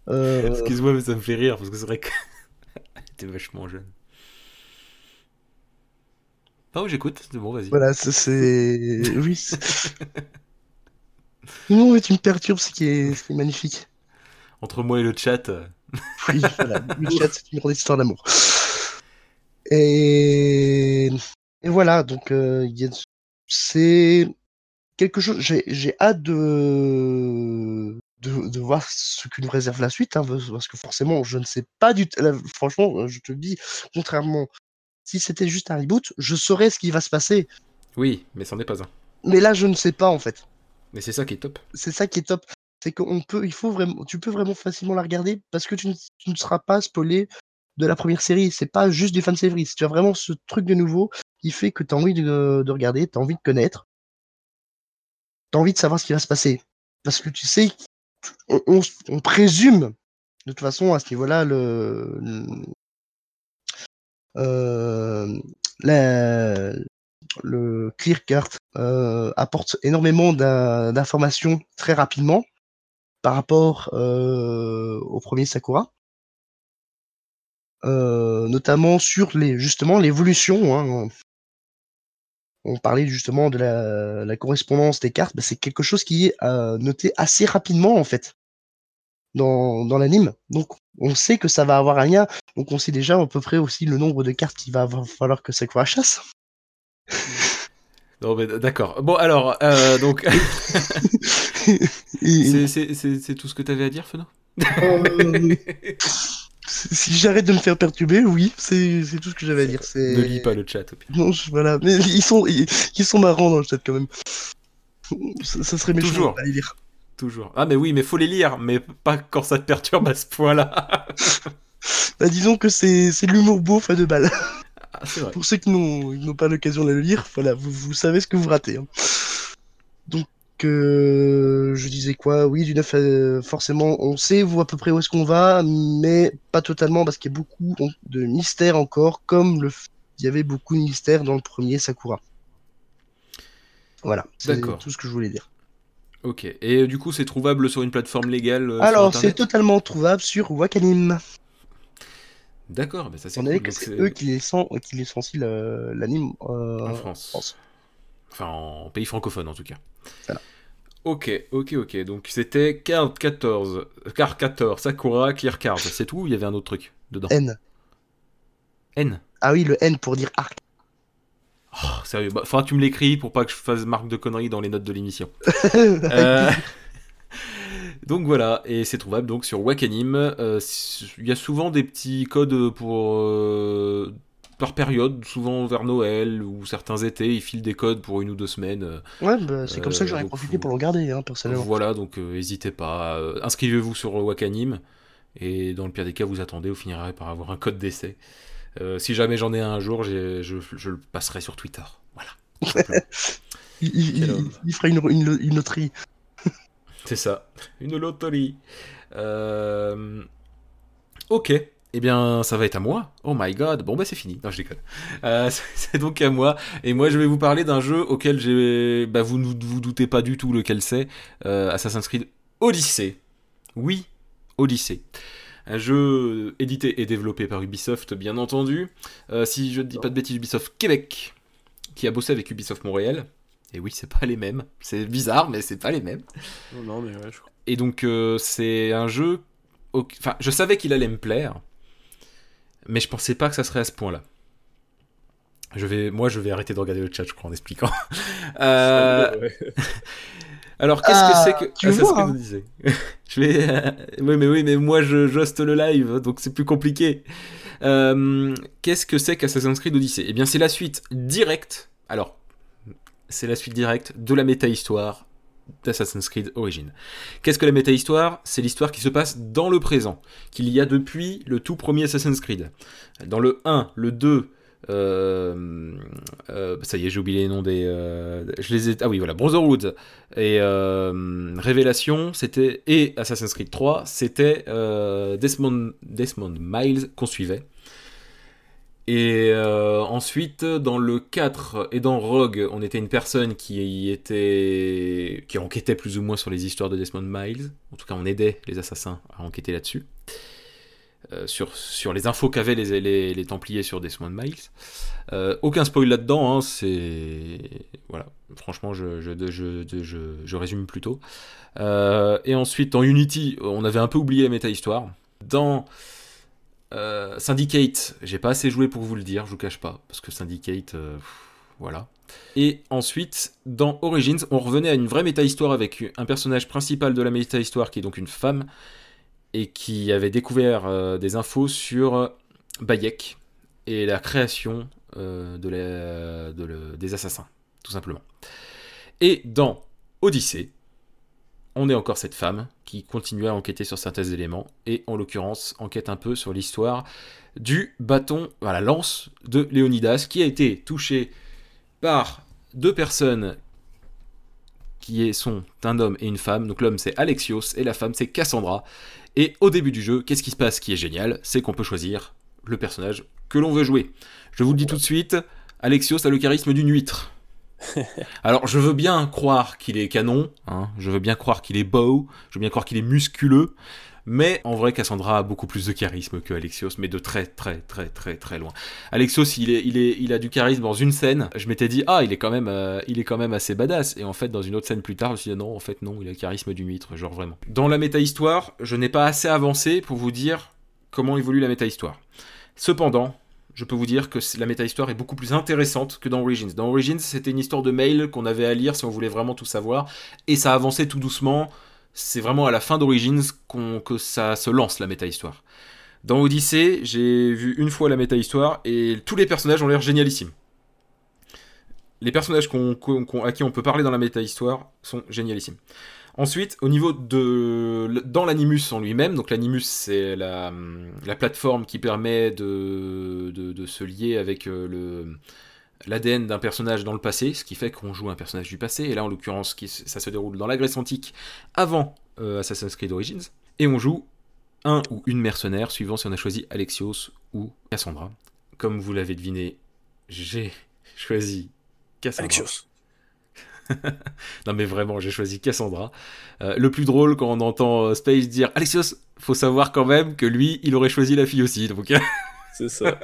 Euh, Excuse-moi, mais ça me fait rire parce que c'est vrai qu'elle [laughs] était vachement jeune. Ah oui, j'écoute, c'est bon, vas-y. Voilà, c'est. Oui. [laughs] non, mais tu me perturbes, ce qui est, magnifique. Entre moi et le chat. Euh. oui, [laughs] voilà, le chat, c'est une grande histoire d'amour. Et... et voilà, donc, euh, c'est quelque chose. J'ai hâte de... de, voir ce que nous réserve la suite, hein, parce que forcément, je ne sais pas du tout. Franchement, je te le dis, contrairement, si c'était juste un reboot, je saurais ce qui va se passer. Oui, mais c'en est pas un. Mais là, je ne sais pas en fait. Mais c'est ça qui est top. C'est ça qui est top. C'est qu'on peut, il faut vraiment, tu peux vraiment facilement la regarder parce que tu ne, seras pas spoilé de la première série. C'est pas juste du fan série. Tu as vraiment ce truc de nouveau qui fait que tu as envie de, de regarder, tu as envie de connaître, tu as envie de savoir ce qui va se passer. Parce que tu sais, on, présume, de toute façon, à ce niveau-là, le, euh, la, le ClearCart euh, apporte énormément d'informations très rapidement par rapport euh, au premier Sakura. Euh, notamment sur les justement l'évolution. Hein. On parlait justement de la, la correspondance des cartes, bah, c'est quelque chose qui est noté assez rapidement en fait dans, dans l'anime. Donc on sait que ça va avoir un lien, donc on sait déjà à peu près aussi le nombre de cartes qu'il va falloir que Sakura chasse. [laughs] Non, mais d'accord. Bon, alors, euh, donc. [laughs] c'est tout ce que tu avais à dire, Feno euh, Si j'arrête de me faire perturber, oui, c'est tout ce que j'avais à dire. Ne lis pas le chat, Non, voilà. Mais ils sont, ils, sont marrants dans le chat quand même. Ça, serait méchant Toujours. à les lire. Toujours. Ah, mais oui, mais faut les lire, mais pas quand ça te perturbe à ce point-là. bah, disons que c'est l'humour beau à deux balles. Ah, Pour ceux qui n'ont pas l'occasion de le lire, voilà, vous, savez ce que vous ratez. Hein. Donc, euh, je disais quoi? Oui, du neuf, euh, forcément, on sait à peu près où est-ce qu'on va, mais pas totalement parce qu'il y a beaucoup de mystères encore, comme le, il y avait beaucoup de mystères dans le premier Sakura. Voilà, c'est tout ce que je voulais dire. Ok, et du coup, c'est trouvable sur une plateforme légale euh, Alors, c'est totalement trouvable sur Wakanim. D'accord, bah ça c'est cool. c'est eux qui licencient l'anime euh, en France. Enfin, en pays francophone en tout cas. Ok, ok, ok. Donc c'était Card 14, Card 14, Sakura, Clear Card. C'est tout il y avait un autre truc dedans N. N Ah oui, le N pour dire arc. Oh, sérieux, bah, faudra que tu me l'écris pour pas que je fasse marque de conneries dans les notes de l'émission. [laughs] euh... Donc voilà, et c'est trouvable donc sur Wakanim. Euh, il y a souvent des petits codes pour euh, par période, souvent vers Noël ou certains étés, ils filent des codes pour une ou deux semaines. Euh, ouais, bah, c'est comme ça que j'aurais profité pour le regarder, hein, personnellement. Voilà, donc n'hésitez pas. Inscrivez-vous sur Wakanim, et dans le pire des cas, vous attendez, vous finirez par avoir un code d'essai. si jamais j'en ai un, un jour, je, je, le passerai sur Twitter. Voilà. [laughs] il, fera une, une, une loterie. C'est ça, une loterie. Euh, ok, eh bien, ça va être à moi. Oh my god. Bon, bah, c'est fini. Non, je déconne. Euh, [laughs] c'est donc à moi. Et moi, je vais vous parler d'un jeu auquel. Bah, vous ne vous doutez pas du tout lequel c'est. Euh, Assassin's Creed Odyssey. Oui, Odyssey. Un jeu édité et développé par Ubisoft, bien entendu. si je ne dis pas de bêtises, Ubisoft Québec, qui a bossé avec Ubisoft Montréal. Et oui, c'est pas les mêmes. C'est bizarre, mais c'est pas les mêmes. Non, mais ouais, je crois. Et donc, euh, c'est un jeu. Enfin, je savais qu'il allait me plaire, mais je pensais pas que ça serait à ce point-là. Je vais, moi, je vais arrêter de regarder le chat, je crois, en expliquant. [laughs] euh... [laughs] Alors, qu'est-ce que c'est que ah, tu ah, vois, ce que hein. [laughs] je vais. oui, mais oui, mais moi, je j'hoste le live, donc c'est plus compliqué. Euh, qu'est-ce que c'est qu'Assassin's Creed Odyssey? Eh bien, c'est la suite directe. Alors, c'est la suite directe de la méta-histoire d'Assassin's Creed Origin. Qu'est-ce que la méta-histoire? C'est l'histoire qui se passe dans le présent, qu'il y a depuis le tout premier Assassin's Creed. Dans le 1, le 2, euh, euh, ça y est, j'ai oublié les noms des. Euh, je les ai, ah oui, voilà, Brotherhood et Révélation, c'était et Assassin's Creed 3, c'était Desmond, Desmond Miles qu'on suivait. Et euh, ensuite, dans le 4 et dans Rogue, on était une personne qui était qui enquêtait plus ou moins sur les histoires de Desmond Miles. En tout cas, on aidait les assassins à enquêter là-dessus. Euh, sur, sur les infos qu'avaient les, les, Templiers sur Desmond Miles. Euh, aucun spoil là-dedans, hein, c'est... Voilà, franchement, je, je, je, je résume plutôt. et ensuite, dans Unity, on avait un peu oublié la méta-histoire. Dans euh, Syndicate, j'ai pas assez joué pour vous le dire, je vous cache pas, parce que Syndicate, euh, voilà. Et ensuite, dans Origins, on revenait à une vraie méta-histoire avec un personnage principal de la méta-histoire qui est donc une femme et qui avait découvert euh, des infos sur Bayek et la création de des assassins, tout simplement. Et dans Odyssée, on est encore cette femme qui continue à enquêter sur certains éléments et en l'occurrence enquête un peu sur l'histoire du bâton, la lance de Léonidas qui a été touché par deux personnes qui sont un homme et une femme. Donc l'homme c'est Alexios et la femme c'est Cassandra. Et au début du jeu, qu'est-ce qui se passe? Qui est génial C'est qu'on peut choisir le personnage que l'on veut jouer. Je vous le dis tout de suite, Alexios a le charisme d'une huître. [laughs] Alors je veux bien croire qu'il est canon, hein, je veux bien croire qu'il est beau, je veux bien croire qu'il est musculeux, mais en vrai, Cassandra a beaucoup plus de charisme que Alexios, mais de très très très très très loin. Alexios, il, est, il, est, il a du charisme dans une scène. Je m'étais dit, ah, il est, quand même, euh, il est quand même assez badass. Et en fait, dans une autre scène plus tard, je me suis dit, non, en fait, non, il a le charisme d'une huître, genre vraiment. Dans la méta-histoire, je n'ai pas assez avancé pour vous dire comment évolue la méta-histoire. Cependant, je peux vous dire que la méta-histoire est beaucoup plus intéressante que dans Origins. Dans Origins, c'était une histoire de mail qu'on avait à lire si on voulait vraiment tout savoir, et ça avançait tout doucement c'est vraiment à la fin d'Origins que ça se lance la méta-histoire. Dans Odyssey, j'ai vu une fois la méta-histoire et tous les personnages ont l'air génialissimes. Les personnages à qui on peut parler dans la méta-histoire sont génialissimes. Ensuite, au niveau de. Dans l'Animus en lui-même, donc l'Animus c'est la, plateforme qui permet de, se lier avec euh, le, l'ADN d'un personnage dans le passé, ce qui fait qu'on joue un personnage du passé, et là en l'occurrence ça se déroule dans la Grèce antique avant euh, Assassin's Creed Origins, et on joue un ou une mercenaire suivant si on a choisi Alexios ou Cassandra. Comme vous l'avez deviné, j'ai [laughs] choisi Cassandra. Alexios. [laughs] non mais vraiment, j'ai choisi Cassandra. Euh, le plus drôle quand on entend euh, Space dire Alexios, faut savoir quand même que lui, il aurait choisi la fille aussi. Donc [laughs] c'est ça.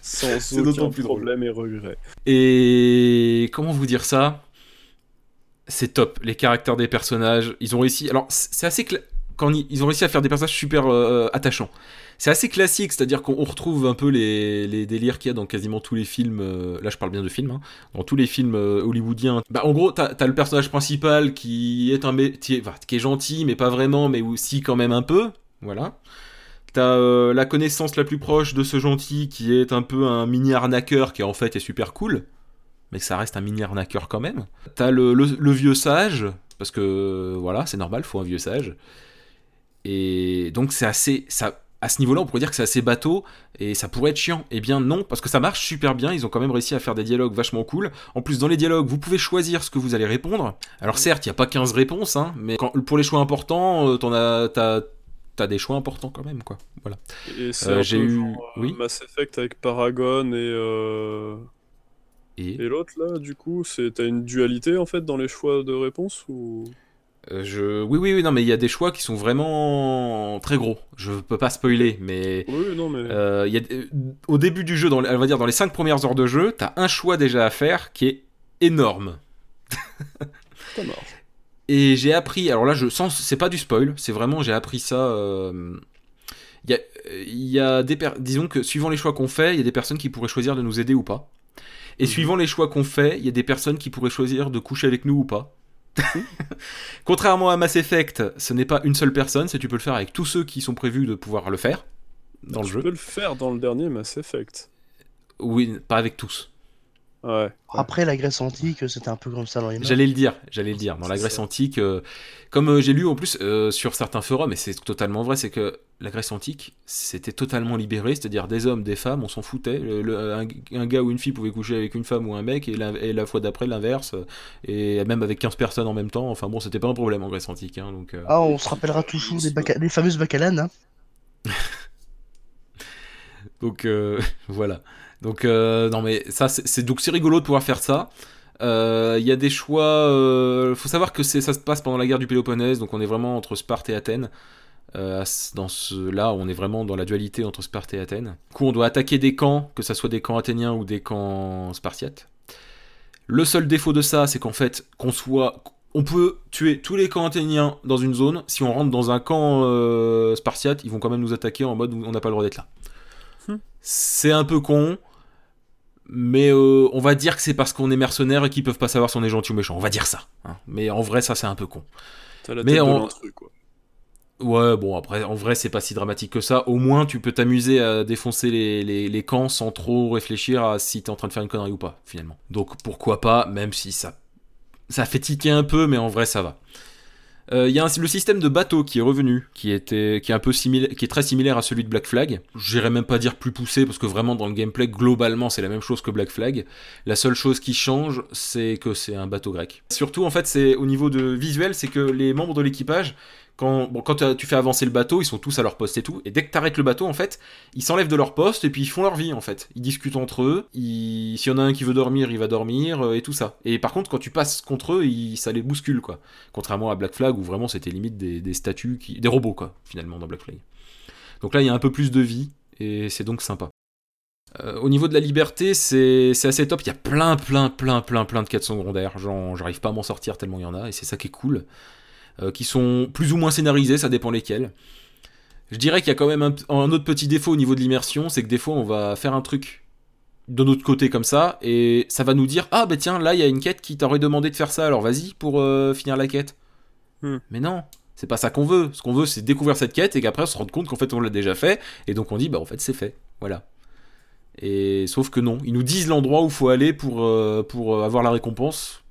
Sans [laughs] aucun plus problème et regret. Et comment vous dire ça? C'est top. Les caractères des personnages, ils ont réussi. Alors, c'est assez. Quand ils ont réussi à faire des personnages super euh, attachants. C'est assez classique, c'est-à-dire qu'on retrouve un peu les, délires qu'il y a dans quasiment tous les films. Euh, là, je parle bien de films. Hein, dans tous les films euh, hollywoodiens. Bah, en gros, t'as as le personnage principal qui est un qui est gentil, mais pas vraiment, mais aussi quand même un peu. Voilà. T'as euh, la connaissance la plus proche de ce gentil qui est un peu un mini arnaqueur qui en fait est super cool, mais ça reste un mini arnaqueur quand même. T'as le, le, vieux sage, parce que voilà, c'est normal, faut un vieux sage. Et donc c'est assez. Ça, à ce niveau-là, on pourrait dire que c'est assez bateau et ça pourrait être chiant. Eh bien non, parce que ça marche super bien, ils ont quand même réussi à faire des dialogues vachement cool. En plus, dans les dialogues, vous pouvez choisir ce que vous allez répondre. Alors certes, il n'y a pas 15 réponses, hein, mais pour les choix importants, euh, t'en as, t'as des choix importants quand même, quoi. Voilà. Et c'est euh, j'ai eu euh, oui Mass Effect avec Paragon et euh, et, l'autre là, du coup, c'est t'as une dualité en fait dans les choix de réponse ou? Je... Oui, oui, oui, non, mais il y a des choix qui sont vraiment très gros. Je peux pas spoiler, mais. Oui, non, mais. y a... Au début du jeu, dans, on va dire dans les 5 premières heures de jeu, t'as un choix déjà à faire qui est énorme. Et j'ai appris, alors là, je sens, c'est pas du spoil, c'est vraiment, j'ai appris ça. Euh, il y, a, des disons que suivant les choix qu'on fait, il y a des personnes qui pourraient choisir de nous aider ou pas. Et mhm. suivant les choix qu'on fait, il y a des personnes qui pourraient choisir de coucher avec nous ou pas. [laughs] Contrairement à Mass Effect, ce n'est pas une seule personne, c'est tu peux le faire avec tous ceux qui sont prévus de pouvoir le faire dans le jeu. Tu peux le faire dans le dernier Mass Effect. Oui, pas avec tous. Après la Grèce antique, c'était un peu comme ça dans les J'allais le dire, j'allais le dire. Dans la Grèce antique, euh, comme euh, j'ai lu en plus euh, sur certains forums, et c'est totalement vrai, c'est que la Grèce antique, c'était totalement libéré, c'est-à-dire des hommes, des femmes, on s'en foutait. un, gars ou une fille pouvait coucher avec une femme ou un mec, et la, fois d'après l'inverse, et même avec 15 personnes en même temps. Enfin bon, c'était pas un problème en Grèce antique. Hein, donc, Ah, on se rappellera toujours des, fameuses bacalanes. Hein. [laughs] donc [laughs] voilà. Donc, euh, non, mais ça, c'est donc c'est rigolo de pouvoir faire ça. Il euh, y a des choix. Euh, faut savoir que ça se passe pendant la guerre du Péloponnèse, donc on est vraiment entre Sparte et Athènes. dans ce là, on est vraiment dans la dualité entre Sparte et Athènes. Du coup, on doit attaquer des camps, que ce soit des camps athéniens ou des camps spartiates. Le seul défaut de ça, c'est qu'en fait, qu'on soit, on peut tuer tous les camps athéniens dans une zone. Si on rentre dans un camp spartiate, ils vont quand même nous attaquer en mode on n'a pas le droit d'être là. Hmm. C'est un peu con Mais euh, on va dire que c'est parce qu'on est mercenaire et qu'ils peuvent pas savoir si on est gentil ou méchant. On va dire ça. Hein. Mais en vrai, ça c'est un peu con. mais on... quoi. Ouais, bon, après, en vrai, c'est pas si dramatique que ça. Au moins, tu peux t'amuser à défoncer les, les, camps sans trop réfléchir à si t'es en train de faire une connerie ou pas, finalement. Donc, pourquoi pas, même si ça, ça fait tiquer un peu, mais en vrai, ça va. Il euh, y a le système de bateau qui est revenu, qui, était, qui, est un peu qui est très similaire à celui de Black Flag. J'irais même pas dire plus poussé, parce que vraiment dans le gameplay, globalement, c'est la même chose que Black Flag. La seule chose qui change, c'est que c'est un bateau grec. Surtout, en fait, c'est au niveau de visuel, c'est que les membres de l'équipage quand, quand tu fais avancer le bateau, ils sont tous à leur poste et tout. Et dès que tu arrêtes le bateau, en fait, ils s'enlèvent de leur poste et puis ils font leur vie, en fait. Ils discutent entre eux. S'il y en a un qui veut dormir, il va dormir euh, et tout ça. Et par contre, quand tu passes contre eux, ça les bouscule, quoi. Contrairement à Black Flag où vraiment c'était limite des, statues, des robots, quoi, finalement, dans Black Flag. Donc là, il y a un peu plus de vie et c'est donc sympa. Euh, au niveau de la liberté, c'est assez top. Il y a plein, plein, plein, plein, plein de quêtes secondaires. J'arrive pas à m'en sortir tellement il y en a, et c'est ça qui est cool. Euh, qui sont plus ou moins scénarisés, ça dépend lesquels. Je dirais qu'il y a quand même un, autre petit défaut au niveau de l'immersion, c'est que des fois on va faire un truc de notre côté comme ça, et ça va nous dire Ah bah tiens, là il y a une quête qui t'aurait demandé de faire ça, alors vas-y pour euh, finir la quête. Hmm. Mais non, c'est pas ça qu'on veut. Ce qu'on veut, c'est découvrir cette quête et qu'après on se rende compte qu'en fait on l'a déjà fait, et donc on dit Bah en fait c'est fait. Voilà. Et sauf que non, ils nous disent l'endroit où il faut aller pour, euh, pour avoir la récompense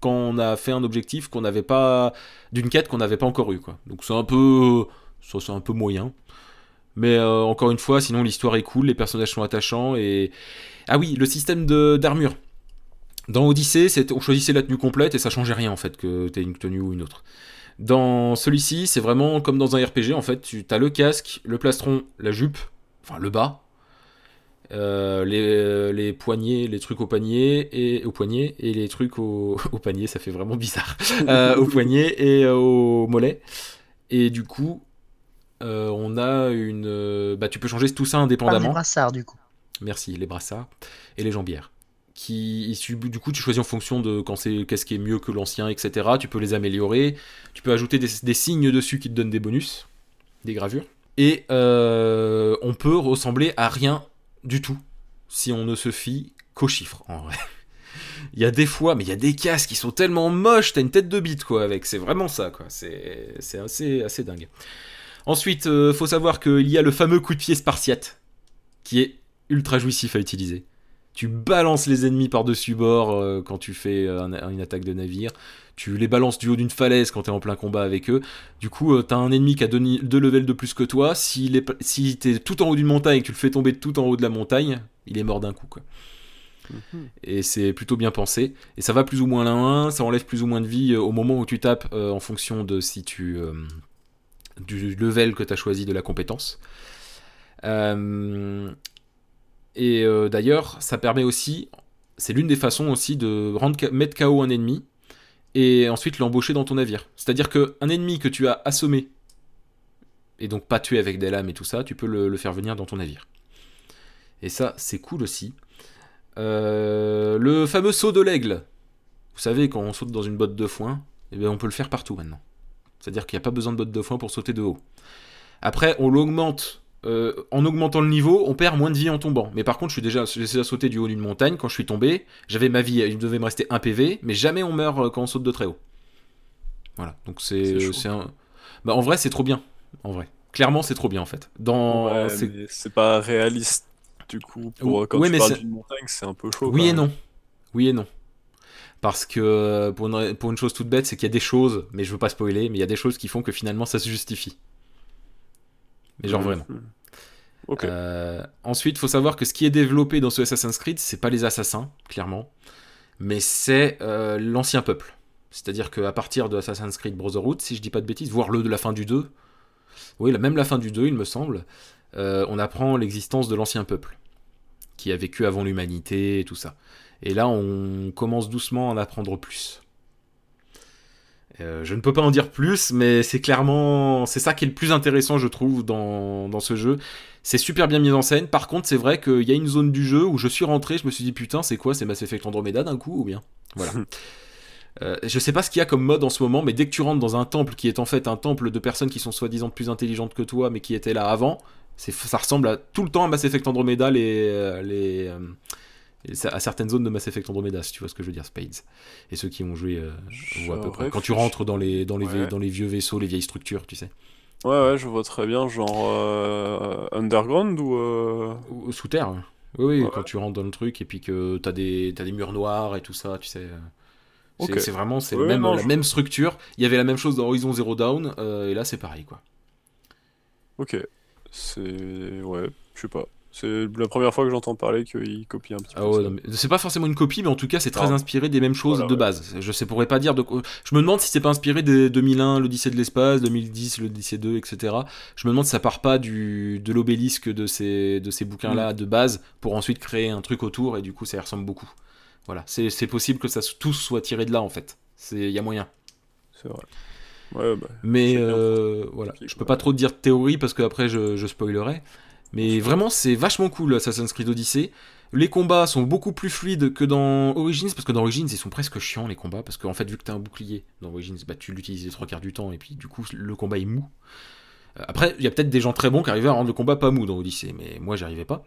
quand on a fait un objectif qu'on n'avait pas d'une quête qu'on n'avait pas encore eu quoi. Donc c'est un peu c'est un peu moyen. Mais euh, encore une fois, sinon l'histoire est cool, les personnages sont attachants et ah oui, le système d'armure. Dans Odyssée, on choisissait la tenue complète et ça changeait rien en fait que tu aies une tenue ou une autre. Dans celui-ci, c'est vraiment comme dans un RPG en fait, tu as le casque, le plastron, la jupe, enfin le bas, euh, les, les, poignets, les trucs au panier et au poignet et les trucs au, [laughs] au panier, ça fait vraiment bizarre. [laughs] Euh, au poignet et au mollet. Et du coup, euh, on a une. Bah, tu peux changer tout ça indépendamment. les brassards, du coup. Merci, les brassards et les jambières. Qui, du coup, tu choisis en fonction de quand c'est qu'est-ce qui est mieux que l'ancien, etc. Tu peux les améliorer. Tu peux ajouter des, des signes dessus qui te donnent des bonus, des gravures. Et on peut ressembler à rien du tout si on ne se fie qu'aux chiffres en vrai. il y a des fois, mais il y a des casques qui sont tellement moches, t'as une tête de bite quoi avec, c'est vraiment ça quoi, c'est assez, dingue. Ensuite, euh, faut savoir qu'il y a le fameux coup de pied spartiate qui est ultra jouissif à utiliser. Tu balances les ennemis par-dessus bord euh, quand tu fais euh, une attaque de navire tu les balances du haut d'une falaise quand t'es en plein combat avec eux. Du coup, euh, t'as un ennemi qui a deux, levels de plus que toi. S'il est, si t'es tout en haut d'une montagne et que tu le fais tomber tout en haut de la montagne, il est mort d'un coup. Quoi. Mhm. Et c'est plutôt bien pensé. Et ça va plus ou moins l'un 1, ça enlève plus ou moins de vie au moment où tu tapes euh, en fonction de si tu. du level que tu as choisi de la compétence. Et d'ailleurs, ça permet aussi. C'est l'une des façons aussi de mettre KO un ennemi et ensuite l'embaucher dans ton navire. C'est-à-dire qu'un ennemi que tu as assommé, et donc pas tué avec des lames et tout ça, tu peux le, faire venir dans ton navire. Et ça, c'est cool aussi. Euh, le fameux saut de l'aigle. Vous savez, quand on saute dans une botte de foin, eh bien, on peut le faire partout maintenant. C'est-à-dire qu'il n'y a pas besoin de botte de foin pour sauter de haut. Après, on l'augmente euh, en augmentant le niveau, on perd moins de vie en tombant. Mais par contre, je suis déjà, j'ai déjà sauté du haut d'une montagne. Quand je suis tombé, j'avais ma vie, il devait me rester un PV, mais jamais on meurt euh, quand on saute de très haut. Voilà, donc c'est, c'est un... bah, en vrai, c'est trop bien. En vrai, clairement, c'est trop bien en fait. Dans, c'est... pas réaliste du coup. Pour quand tu mais d'une montagne, c'est un peu chaud. Oui et non. Oui et non. Parce que pour une, pour une chose toute bête, c'est qu'il y a des choses, mais je veux pas spoiler, mais il y a des choses qui font que finalement ça se justifie. Mais genre vraiment. Euh, ensuite, il faut savoir que ce qui est développé dans ce Assassin's Creed, c'est pas les assassins, clairement, mais c'est euh, l'ancien peuple. C'est-à-dire qu'à partir de Assassin's Creed Brotherhood, si je dis pas de bêtises, voire le de la fin du 2, oui, même la fin du 2, il me semble, euh, on apprend l'existence de l'ancien peuple, qui a vécu avant l'humanité et tout ça. Et là, on commence doucement à en apprendre plus. Euh, je ne peux pas en dire plus, mais c'est clairement, c'est ça qui est le plus intéressant, je trouve, dans, dans ce jeu. C'est super bien mis en scène. Par contre, c'est vrai qu'il y a une zone du jeu où je suis rentré, je me suis dit putain, c'est quoi, c'est Mass Effect Andromeda d'un coup ou bien? Voilà. [laughs] euh, je sais pas ce qu'il y a comme mode en ce moment, mais dès que tu rentres dans un temple qui est en fait un temple de personnes qui sont soi-disant plus intelligentes que toi, mais qui étaient là avant, ça ressemble à tout le temps à Mass Effect Andromeda les, euh, les, euh, à certaines zones de Mass Effect Andromeda, si tu vois ce que je veux dire, Spades. Et ceux qui ont joué voient à peu près. Quand tu rentres dans les, dans, les, dans les vieux vaisseaux, les vieilles structures, tu sais. Ouais, ouais, je vois très bien, genre underground ou, sous terre. Oui, oui, quand tu rentres dans le truc et puis que t'as des, as des murs noirs et tout ça, tu sais. C'est vraiment c'est même, la même structure. Il y avait la même chose dans Horizon Zero Dawn, et là c'est pareil quoi. Ok. C'est. Ouais, je sais pas. C'est la première fois que j'entends parler qu'il copie un petit peu. Ah c'est pas forcément une copie, mais en tout cas, c'est très inspiré des mêmes choses de base. Je sais, pourrais pas dire de Je me demande si c'est pas inspiré des 2001, l'Odyssée de l'espace, 2010, l'Odyssée 2, etc. Je me demande si ça part pas du, de l'obélisque de ces, de ces bouquins-là mm. de base pour ensuite créer un truc autour et du coup, ça y ressemble beaucoup. Voilà, c'est possible que ça tous soit tiré de là en fait. Il y a moyen. C'est vrai. Bah, mais euh, voilà, je peux pas trop te dire de théorie parce que après je, je spoilerai. Mais vraiment, c'est vachement cool Assassin's Creed Odyssey. Les combats sont beaucoup plus fluides que dans Origins, parce que dans Origins, ils sont presque chiants les combats, parce qu'en fait, vu que t'as un bouclier dans Origins, bah, tu l'utilises les trois quarts du temps, et puis du coup, le combat est mou. Euh, après, il y a peut-être des gens très bons qui arrivaient à rendre le combat pas mou dans Odyssey, mais moi, j'y arrivais pas.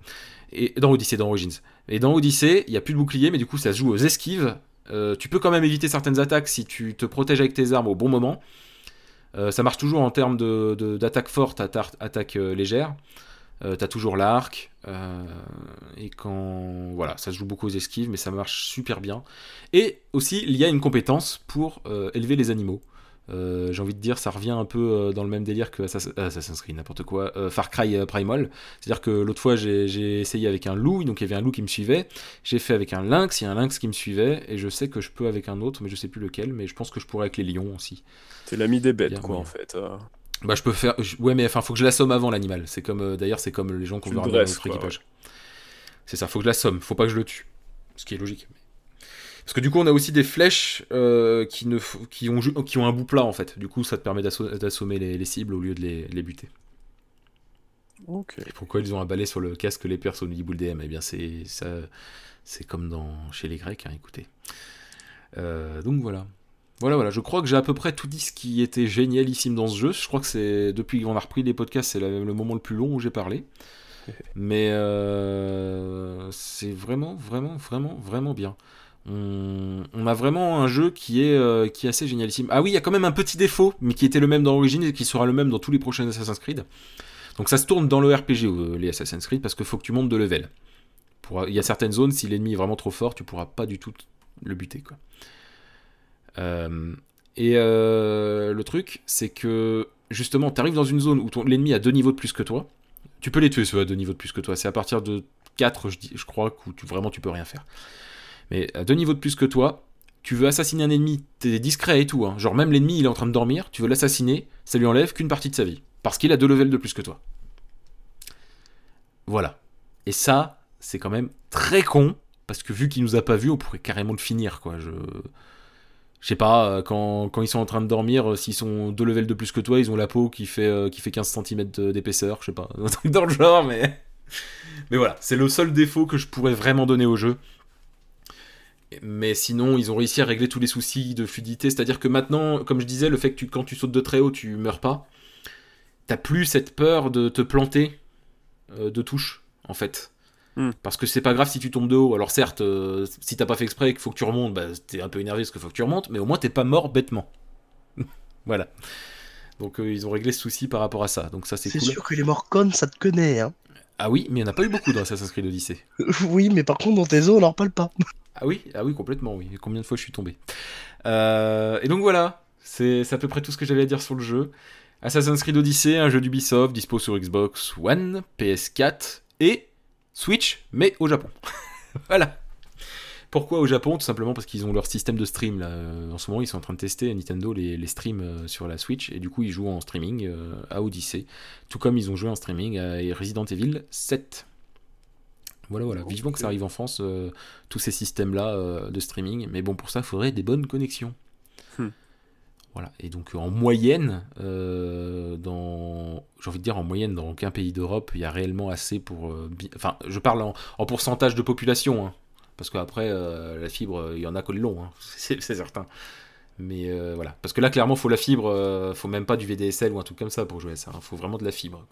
Et dans Odyssey, dans Origins. Et dans Odyssey, il y a plus de bouclier, mais du coup, ça se joue aux esquives. Euh, tu peux quand même éviter certaines attaques si tu te protèges avec tes armes au bon moment. Euh, ça marche toujours en termes d'attaque de, forte, attaque, légère. Euh, t'as toujours l'arc. et quand. Voilà, ça se joue beaucoup aux esquives, mais ça marche super bien. Et aussi, il y a une compétence pour élever les animaux. Euh, j'ai envie de dire, ça revient un peu euh, dans le même délire que Assassin's Creed, n'importe quoi, euh, Far Cry Primal. C'est-à-dire que l'autre fois, j'ai essayé avec un loup, donc il y avait un loup qui me suivait. J'ai fait avec un lynx, il y a un lynx qui me suivait, et je sais que je peux avec un autre, mais je sais plus lequel, mais je pense que je pourrais avec les lions aussi. C'est l'ami des bêtes, quoi, en fait. Bah, je peux faire. Ouais, mais enfin, faut que je l'assomme avant l'animal. C'est comme. D'ailleurs, c'est comme les gens qu'on veut ramener dans notre équipage. C'est ça, faut que je l'assomme, faut pas que je le tue. Ce qui est logique. Parce que du coup, on a aussi des flèches euh, qui, ne, qui, ont, qui ont un bout plat en fait. Du coup, ça te permet d'assommer les, cibles au lieu de les, buter. Et pourquoi ils ont un balai sur le casque les persos du DM Eh bien, c'est ça, c'est comme dans chez les Grecs. Hein, écoutez. Euh, donc voilà. Voilà, voilà. Je crois que j'ai à peu près tout dit ce qui était génialissime dans ce jeu. Je crois que c'est depuis qu'on a repris les podcasts, c'est le moment le plus long où j'ai parlé. [laughs] Mais euh, c'est vraiment, vraiment, vraiment, vraiment bien on, a vraiment un jeu qui est, euh, qui est assez génialissime. Ah oui, il y a quand même un petit défaut, mais qui était le même dans l'origine et qui sera le même dans tous les prochains Assassin's Creed. Donc ça se tourne dans le RPG, euh, les Assassin's Creed, parce qu'il faut que tu montes de level. il y a certaines zones, si l'ennemi est vraiment trop fort, tu pourras pas du tout le buter. Quoi. Euh, et le truc, c'est que justement, tu dans une zone où l'ennemi a deux niveaux de plus que toi. Tu peux les tuer ceux à deux niveaux de plus que toi. C'est à partir de 4, je, crois, où vraiment tu peux rien faire. Mais à deux niveaux de plus que toi, tu veux assassiner un ennemi, t'es discret et tout, hein. genre même l'ennemi il est en train de dormir, tu veux l'assassiner, ça lui enlève qu'une partie de sa vie, parce qu'il a deux levels de plus que toi. Voilà. Et ça, c'est quand même très con, parce que vu qu'il nous a pas vu, on pourrait carrément le finir, quoi. Je. Je sais pas, euh, quand, ils sont en train de dormir, euh, s'ils sont deux levels de plus que toi, ils ont la peau qui fait, euh, qui fait 15 cm d'épaisseur, je sais pas, [laughs] un truc dans le genre, mais. Mais voilà, c'est le seul défaut que je pourrais vraiment donner au jeu. Mais sinon, ils ont réussi à régler tous les soucis de fluidité. C'est-à-dire que maintenant, comme je disais, le fait que quand tu sautes de très haut, tu meurs pas. T'as plus cette peur de te planter de touche, en fait. Hmm. Parce que c'est pas grave si tu tombes de haut. Alors certes, euh, si t'as pas fait exprès qu'il faut que tu remontes, bah, t'es un peu énervé parce qu'il faut que tu remontes, mais au moins t'es pas mort bêtement. [laughs] voilà. Donc euh, ils ont réglé ce souci par rapport à ça. Donc ça c'est cool. C'est sûr que les morts connes, ça te connaît. Hein. Ah oui, mais il n'y en a pas eu beaucoup dans Assassin's Creed Odyssey. [laughs] oui, mais par contre dans tes os, on n'en parle pas. [laughs] Ah oui, ah oui, complètement, oui. Combien de fois je suis tombé. Euh, et donc voilà, c'est à peu près tout ce que j'avais à dire sur le jeu. Assassin's Creed Odyssey, un jeu d'Ubisoft, dispo sur Xbox One, PS4 et Switch, mais au Japon. [laughs] voilà. Pourquoi au Japon? Tout simplement parce qu'ils ont leur système de stream. Là. En ce moment, ils sont en train de tester Nintendo les, les streams euh, sur la Switch et du coup, ils jouent en streaming euh, à Odyssey. Tout comme ils ont joué en streaming à Resident Evil 7. Voilà, voilà. Vivement que ça arrive en France, euh, tous ces systèmes-là euh, de streaming. Mais bon, pour ça, il faudrait des bonnes connexions. Hmm. Voilà. Et donc, en moyenne, euh, dans. J'ai envie de dire, en moyenne, dans aucun pays d'Europe, il y a réellement assez pour. Enfin, je parle en, pourcentage de population. Hein. parce qu'après, la fibre, il y en a que le long. C'est certain. Mais voilà. Parce que là, clairement, faut la fibre. faut même pas du VDSL ou un truc comme ça pour jouer à ça. Il hein. faut vraiment de la fibre.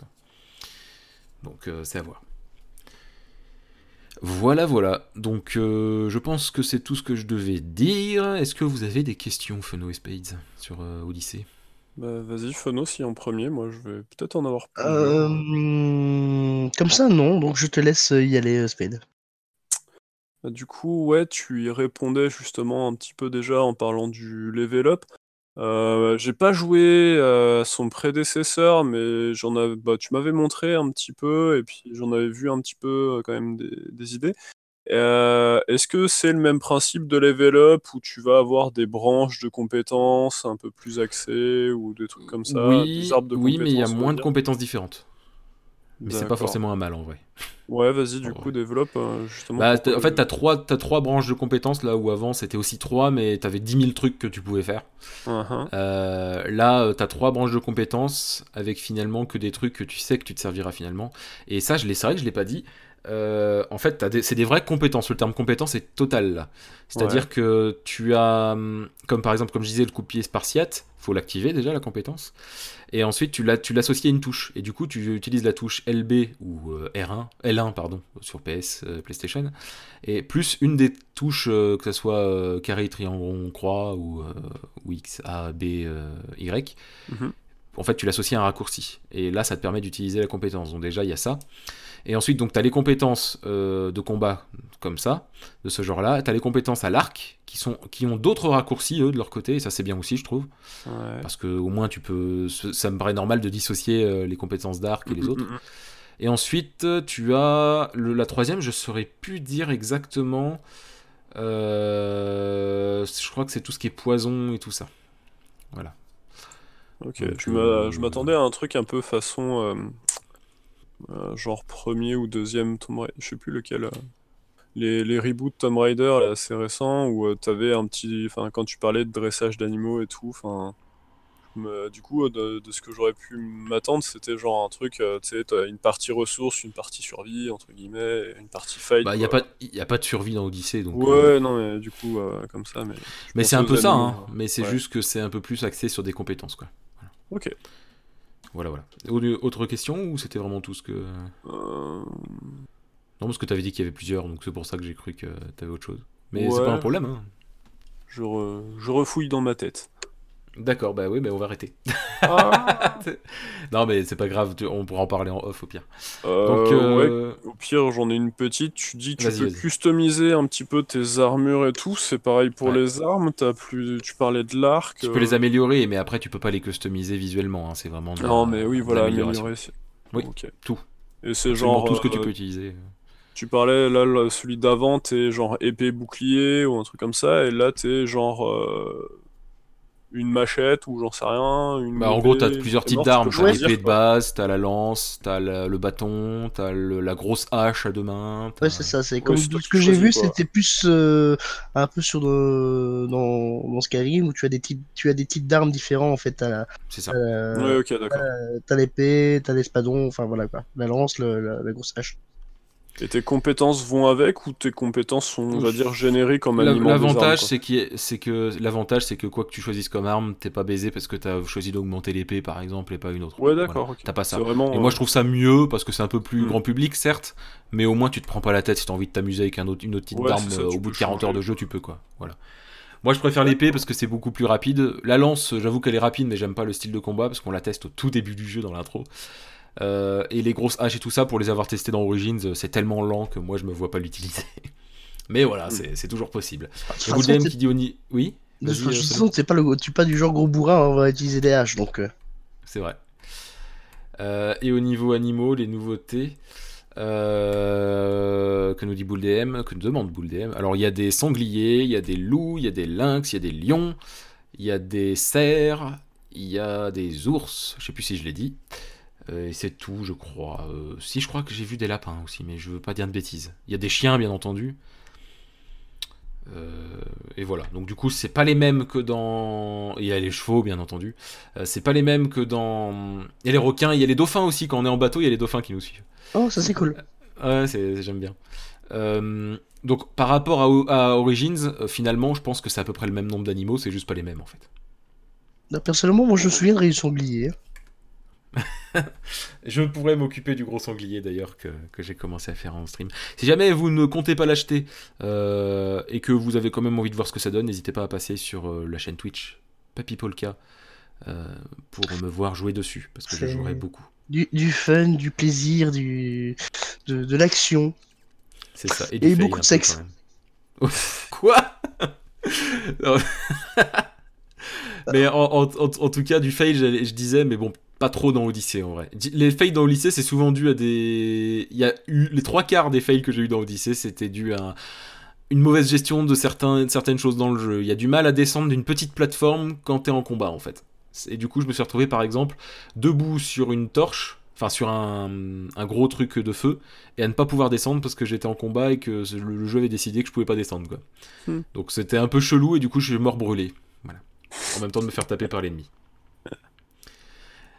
Donc, c'est à voir. Voilà, voilà. Donc, je pense que c'est tout ce que je devais dire. Est-ce que vous avez des questions, Feno et Spades, sur Odyssée? Bah, vas-y, Phono, si en premier, moi je vais peut-être en avoir plus. Euh, comme ça, non, donc je te laisse y aller, euh, Spade. Bah, du coup, ouais, tu y répondais justement un petit peu déjà en parlant du level up. Euh, j'ai pas joué à son prédécesseur, mais j'en bah, tu m'avais montré un petit peu, et puis j'en avais vu un petit peu quand même des idées. Euh, est-ce que c'est le même principe de level up où tu vas avoir des branches de compétences un peu plus axées ou des trucs comme ça Oui, oui mais il y a moins de compétences différentes. Mais c'est pas forcément un mal en vrai. Ouais, vas-y, du coup, développe euh, justement. Bah, en fait, t'as trois, as trois branches de compétences là où avant c'était aussi trois, mais t'avais 10 000 trucs que tu pouvais faire. Uh-huh. Euh, là, t'as trois branches de compétences avec finalement que des trucs que tu sais que tu te serviras finalement. Et ça, je c'est vrai que je l'ai pas dit, euh, en fait, c'est des vraies compétences. Le terme compétence est total là. C'est-à-dire que tu as, hum, comme par exemple, comme je disais, le coup de pied spartiate, faut l'activer déjà la compétence. Et ensuite, tu l'associes à une touche. Et du coup, tu utilises la touche LB ou euh, R1, L1 pardon, sur PS, euh, PlayStation, et plus une des touches, que ce soit carré, triangle, rond, croix ou, X, A, B, Y. Mhm. En fait, tu l'associes à un raccourci. Et là, ça te permet d'utiliser la compétence. Donc déjà, il y a ça. Et ensuite, donc, tu as les compétences euh, de combat comme ça, de ce genre-là. Tu as les compétences à l'arc, qui, sont, qui ont d'autres raccourcis, eux, de leur côté, et ça, c'est bien aussi, je trouve. Parce que au moins, tu peux. Ça me paraît normal de dissocier euh, les compétences d'arc et les mm, mm, autres. Mm, et ensuite, tu as la troisième, je saurais plus dire exactement. Euh, je crois que c'est tout ce qui est poison et tout ça. Voilà. Ok, je m'attendais à un truc un peu façon euh, genre premier ou deuxième Tomb Raider, je sais plus lequel. Euh. Les, les reboots Tomb Raider là, assez récents où euh, tu avais un petit. Enfin, quand tu parlais de dressage d'animaux et tout, enfin. Du coup, de, ce que j'aurais pu m'attendre, c'était genre un truc, tu sais, une partie ressources, une partie survie, entre guillemets, une partie fight. Bah, il n'y a, pas, y a pas de survie dans Odyssey. Donc, ouais, non, mais du coup, comme ça. Mais, mais c'est un peu ça, hein, mais c'est juste que c'est un peu plus axé sur des compétences, quoi. Ok. Voilà, voilà. Autre question ou c'était vraiment tout ce que. Euh. Non, parce que tu avais dit qu'il y avait plusieurs, donc c'est pour ça que j'ai cru que tu avais autre chose. Mais c'est pas un problème. Hein. Je, je refouille dans ma tête. D'accord, bah oui, mais on va arrêter. Ah. [laughs] non, mais c'est pas grave, on pourra en parler en off au pire. Euh, Donc, euh, Au pire, j'en ai une petite. Tu dis que tu peux customiser un petit peu tes armures et tout. C'est pareil pour les armes. As plus... Tu parlais de l'arc. Tu peux les euh. améliorer, mais après, tu peux pas les customiser visuellement. Hein. C'est vraiment. non, mais oui, voilà, améliorer. Oui, tout. Et c'est genre. Tout ce que tu peux utiliser. Tu parlais, là, celui d'avant, t'es genre épée bouclier ou un truc comme ça, et là, t'es genre une machette ou j'en sais rien. Une bah, en gros, t'as plusieurs types d'armes. T'as l'épée de base, t'as la lance, t'as le bâton, t'as la grosse hache à deux mains. Ouais, c'est ça. C'est comme ce que j'ai vu, c'était plus euh, un peu sur dans, dans Skyrim où tu as des types, tu as des types d'armes différents en fait. C'est ça. ouais, ok, d'accord. T'as l'épée, t'as l'espadon, enfin voilà quoi. La lance, la grosse hache. Et tes compétences vont avec ou tes compétences sont, on va dire, génériques comme aliment L'avantage, c'est que l'avantage, c'est que quoi que tu choisisses comme arme, t'es pas baisé parce que t'as choisi d'augmenter l'épée, par exemple, et pas une autre. Ouais, d'accord. T'as pas ça. Vraiment, et moi, je trouve ça mieux parce que c'est un peu plus hmm. grand public, certes, mais au moins tu te prends pas la tête si t'as envie de t'amuser avec un autre, une autre type d'arme. Euh, au bout de 40 heures de jeu, tu peux quoi. Voilà. Moi, je préfère l'épée parce que c'est beaucoup plus rapide. La lance, j'avoue qu'elle est rapide, mais j'aime pas le style de combat parce qu'on la teste au tout début du jeu dans l'intro. Euh, et les grosses haches et tout ça, pour les avoir testés dans Origins, euh, c'est tellement lent que moi je me vois pas l'utiliser. [laughs] Mais voilà, c'est toujours possible. Vous qui dit. Oui De toute façon, c'est pas, le... tu pas du genre gros bourrin, on va utiliser des haches donc. Euh. C'est vrai. et au niveau animaux, les nouveautés. que nous dit Boule DM, que nous demande Boule DM. Alors il y a des sangliers, il y a des loups, il y a des lynx, il y a des lions, il y a des cerfs, il y a des ours, je sais plus si je l'ai dit. Euh, et c'est tout, je crois. Euh, si, je crois que j'ai vu des lapins aussi, mais je veux pas dire de bêtises. Il y a des chiens, bien entendu. Euh, et voilà. Donc du coup, c'est pas les mêmes que dans. Il y a les chevaux, bien entendu. c'est pas les mêmes que dans. Il y a les requins, il y a les dauphins aussi. Quand on est en bateau, il y a les dauphins qui nous suivent. Oh, ça c'est cool. ouais, j'aime bien. donc par rapport à, à Origins, finalement, je pense que c'est à peu près le même nombre d'animaux, c'est juste pas les mêmes en fait. Personnellement, moi je me souviens de Rayon Sanglier. [laughs] je pourrais m'occuper du gros sanglier d'ailleurs que, j'ai commencé à faire en stream. Si jamais vous ne comptez pas l'acheter euh, et que vous avez quand même envie de voir ce que ça donne, n'hésitez pas à passer sur euh, la chaîne Twitch Papy Polka euh, pour me voir jouer dessus parce que je jouerai beaucoup. Du, fun, du plaisir, du, de, l'action. C'est ça. Et, beaucoup de sexe. [laughs] Quoi? [laughs] Mais en, tout cas, du fail, je disais, mais bon, pas trop dans Odyssey en vrai. Les fails dans Odyssey, c'est souvent dû à des. Il y a eu les trois quarts des fails que j'ai eu dans Odyssey, c'était dû à une mauvaise gestion de certains, certaines choses dans le jeu. Il y a du mal à descendre d'une petite plateforme quand t'es en combat en fait. Et du coup, je me suis retrouvé par exemple debout sur une torche, enfin sur un, gros truc de feu, et à ne pas pouvoir descendre parce que j'étais en combat et que le, jeu avait décidé que je pouvais pas descendre quoi. Hmm. Donc c'était un peu chelou et du coup je suis mort brûlé. Voilà. En même temps de me faire taper par l'ennemi.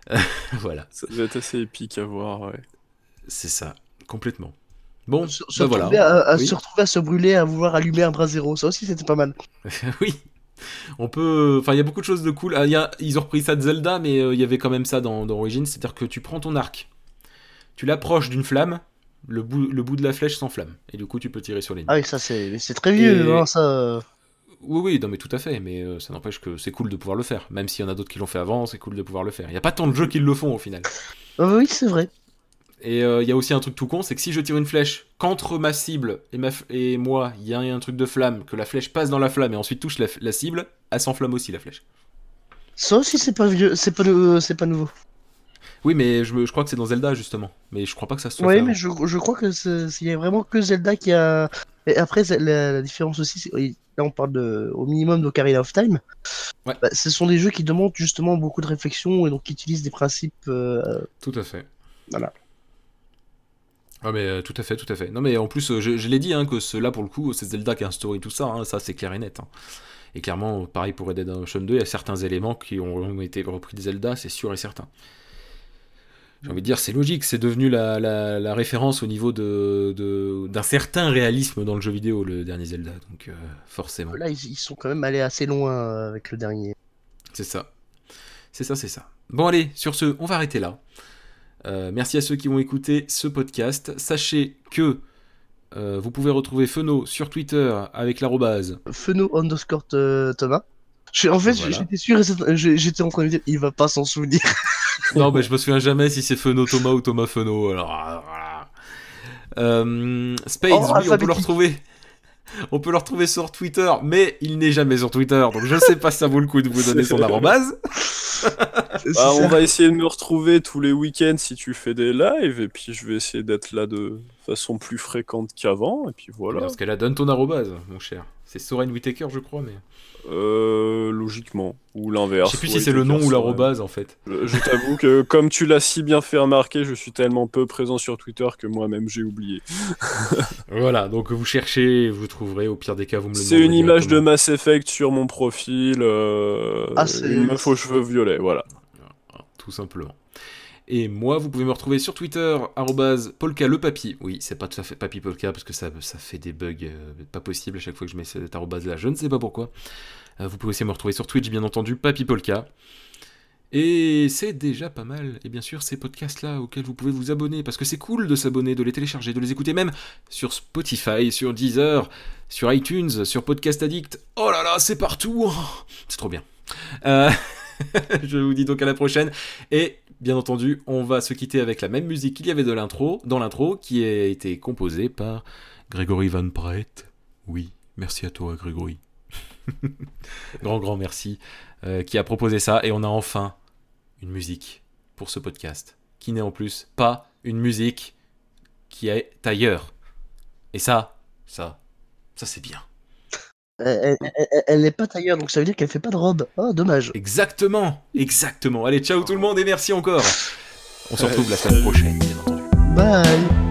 [laughs] voilà. Ça doit être assez épique à voir, ouais. C'est ça, complètement. Bon, se, bah voilà. à, se retrouver à se brûler, à vouloir allumer un bras zéro, ça aussi c'était pas mal. [laughs] oui. On peut. Enfin, il y a beaucoup de choses de cool. Ah, y a... Ils ont repris ça de Zelda, mais euh, il y avait quand même ça dans, dans Origins. C'est-à-dire que tu prends ton arc, tu l'approches d'une flamme, le bout, le bout de la flèche s'enflamme. Et du coup, tu peux tirer sur les Ah oui, ça c'est très vieux, hein, ça. Oui, oui, non, mais tout à fait, mais euh, ça n'empêche que c'est cool de pouvoir le faire. Même s'il y en a d'autres qui l'ont fait avant, c'est cool de pouvoir le faire. Il n'y a pas tant de jeux qui le font au final. oui, c'est vrai. Et euh, il y a aussi un truc tout con, c'est que si je tire une flèche qu'entre ma cible et, ma et moi, il y a un truc de flamme, que la flèche passe dans la flamme et ensuite touche la, cible, elle s'enflamme aussi la flèche. Ça aussi, c'est pas vieux, c'est pas, c'est pas nouveau. Oui, mais je, je crois que c'est dans Zelda justement. Mais je crois pas que ça se soit. Oui, mais je, je, crois que il y a vraiment que Zelda qui a. Et après, la, différence aussi, là on parle de, au minimum d'Ocarina of Time. Ouais. Bah, ce sont des jeux qui demandent justement beaucoup de réflexion et donc qui utilisent des principes. Euh, tout à fait. Voilà. Ah mais euh, tout à fait, tout à fait. Non mais en plus, euh, je, l'ai dit, hein, que cela pour le coup, c'est Zelda qui a un story, tout ça, hein, ça c'est clair et net. Hein. Et clairement, pareil pour Red Dead Redemption 2, il y a certains éléments qui ont, été repris de Zelda, c'est sûr et certain. J'ai envie de dire, c'est logique, c'est devenu la, la, référence au niveau de, d'un certain réalisme dans le jeu vidéo, le dernier Zelda, donc euh, forcément. Là, ils, ils, sont quand même allés assez loin avec le dernier. C'est ça. C'est ça, c'est ça. Bon allez, sur ce, on va arrêter là. Euh, merci à ceux qui ont écouté ce podcast. Sachez que euh, vous pouvez retrouver Feno sur Twitter avec l'arrobase. Feno underscore euh, Thomas. en fait, j'étais sûr, j'étais en train de dire, il va pas s'en souvenir. [laughs] non, mais je me souviens jamais si c'est Feno Thomas ou Thomas Feno. Alors, voilà. Spades, oh, on peut le retrouver. On peut le retrouver sur Twitter, mais il n'est jamais sur Twitter, donc je ne sais pas si ça vaut le coup de vous donner son [laughs] arrobase. Bah, on va essayer de me retrouver tous les week-ends si tu fais des lives, et puis je vais essayer d'être là de façon plus fréquente qu'avant, et puis voilà. Parce qu'elle a donne ton arrobase, mon cher. C'est Soren Whitaker, je crois, mais. Euh, logiquement. Ou l'inverse. Je sais plus si c'est le nom ou l'arrobase, en fait. Je t'avoue que, [laughs] comme tu l'as si bien fait remarquer, je suis tellement peu présent sur Twitter que moi-même j'ai oublié. [laughs] voilà, donc vous cherchez, vous trouverez, au pire des cas, vous me le C'est une image de Mass Effect sur mon profil. Euh, ah, une meuf aux cheveux violets, voilà. Tout simplement. Et moi, vous pouvez me retrouver sur Twitter, polka le papy. Oui, c'est pas tout à fait papy polka parce que ça, ça fait des bugs euh, pas possibles à chaque fois que je mets cette arrobase là. Je ne sais pas pourquoi. Euh, vous pouvez aussi me retrouver sur Twitch, bien entendu, papy polka. Et c'est déjà pas mal. Et bien sûr, ces podcasts-là auxquels vous pouvez vous abonner, parce que c'est cool de s'abonner, de les télécharger, de les écouter même sur Spotify, sur Deezer, sur iTunes, sur Podcast Addict. Oh là là, c'est partout C'est trop bien. Euh, [laughs] je vous dis donc à la prochaine. Et bien entendu, on va se quitter avec la même musique qu'il y avait dans l'intro, qui a été composée par Grégory Van Brett. Oui, merci à toi, Grégory. [laughs] grand, grand merci. Euh, qui a proposé ça. Et on a enfin une musique pour ce podcast. Qui n'est en plus pas une musique qui est ailleurs. Et ça, ça, ça c'est bien. Elle n'est pas tailleur, donc ça veut dire qu'elle fait pas de robe. Oh, dommage. Exactement, exactement. Allez, ciao tout le monde et merci encore. On se retrouve la semaine prochaine, bien entendu. Bye.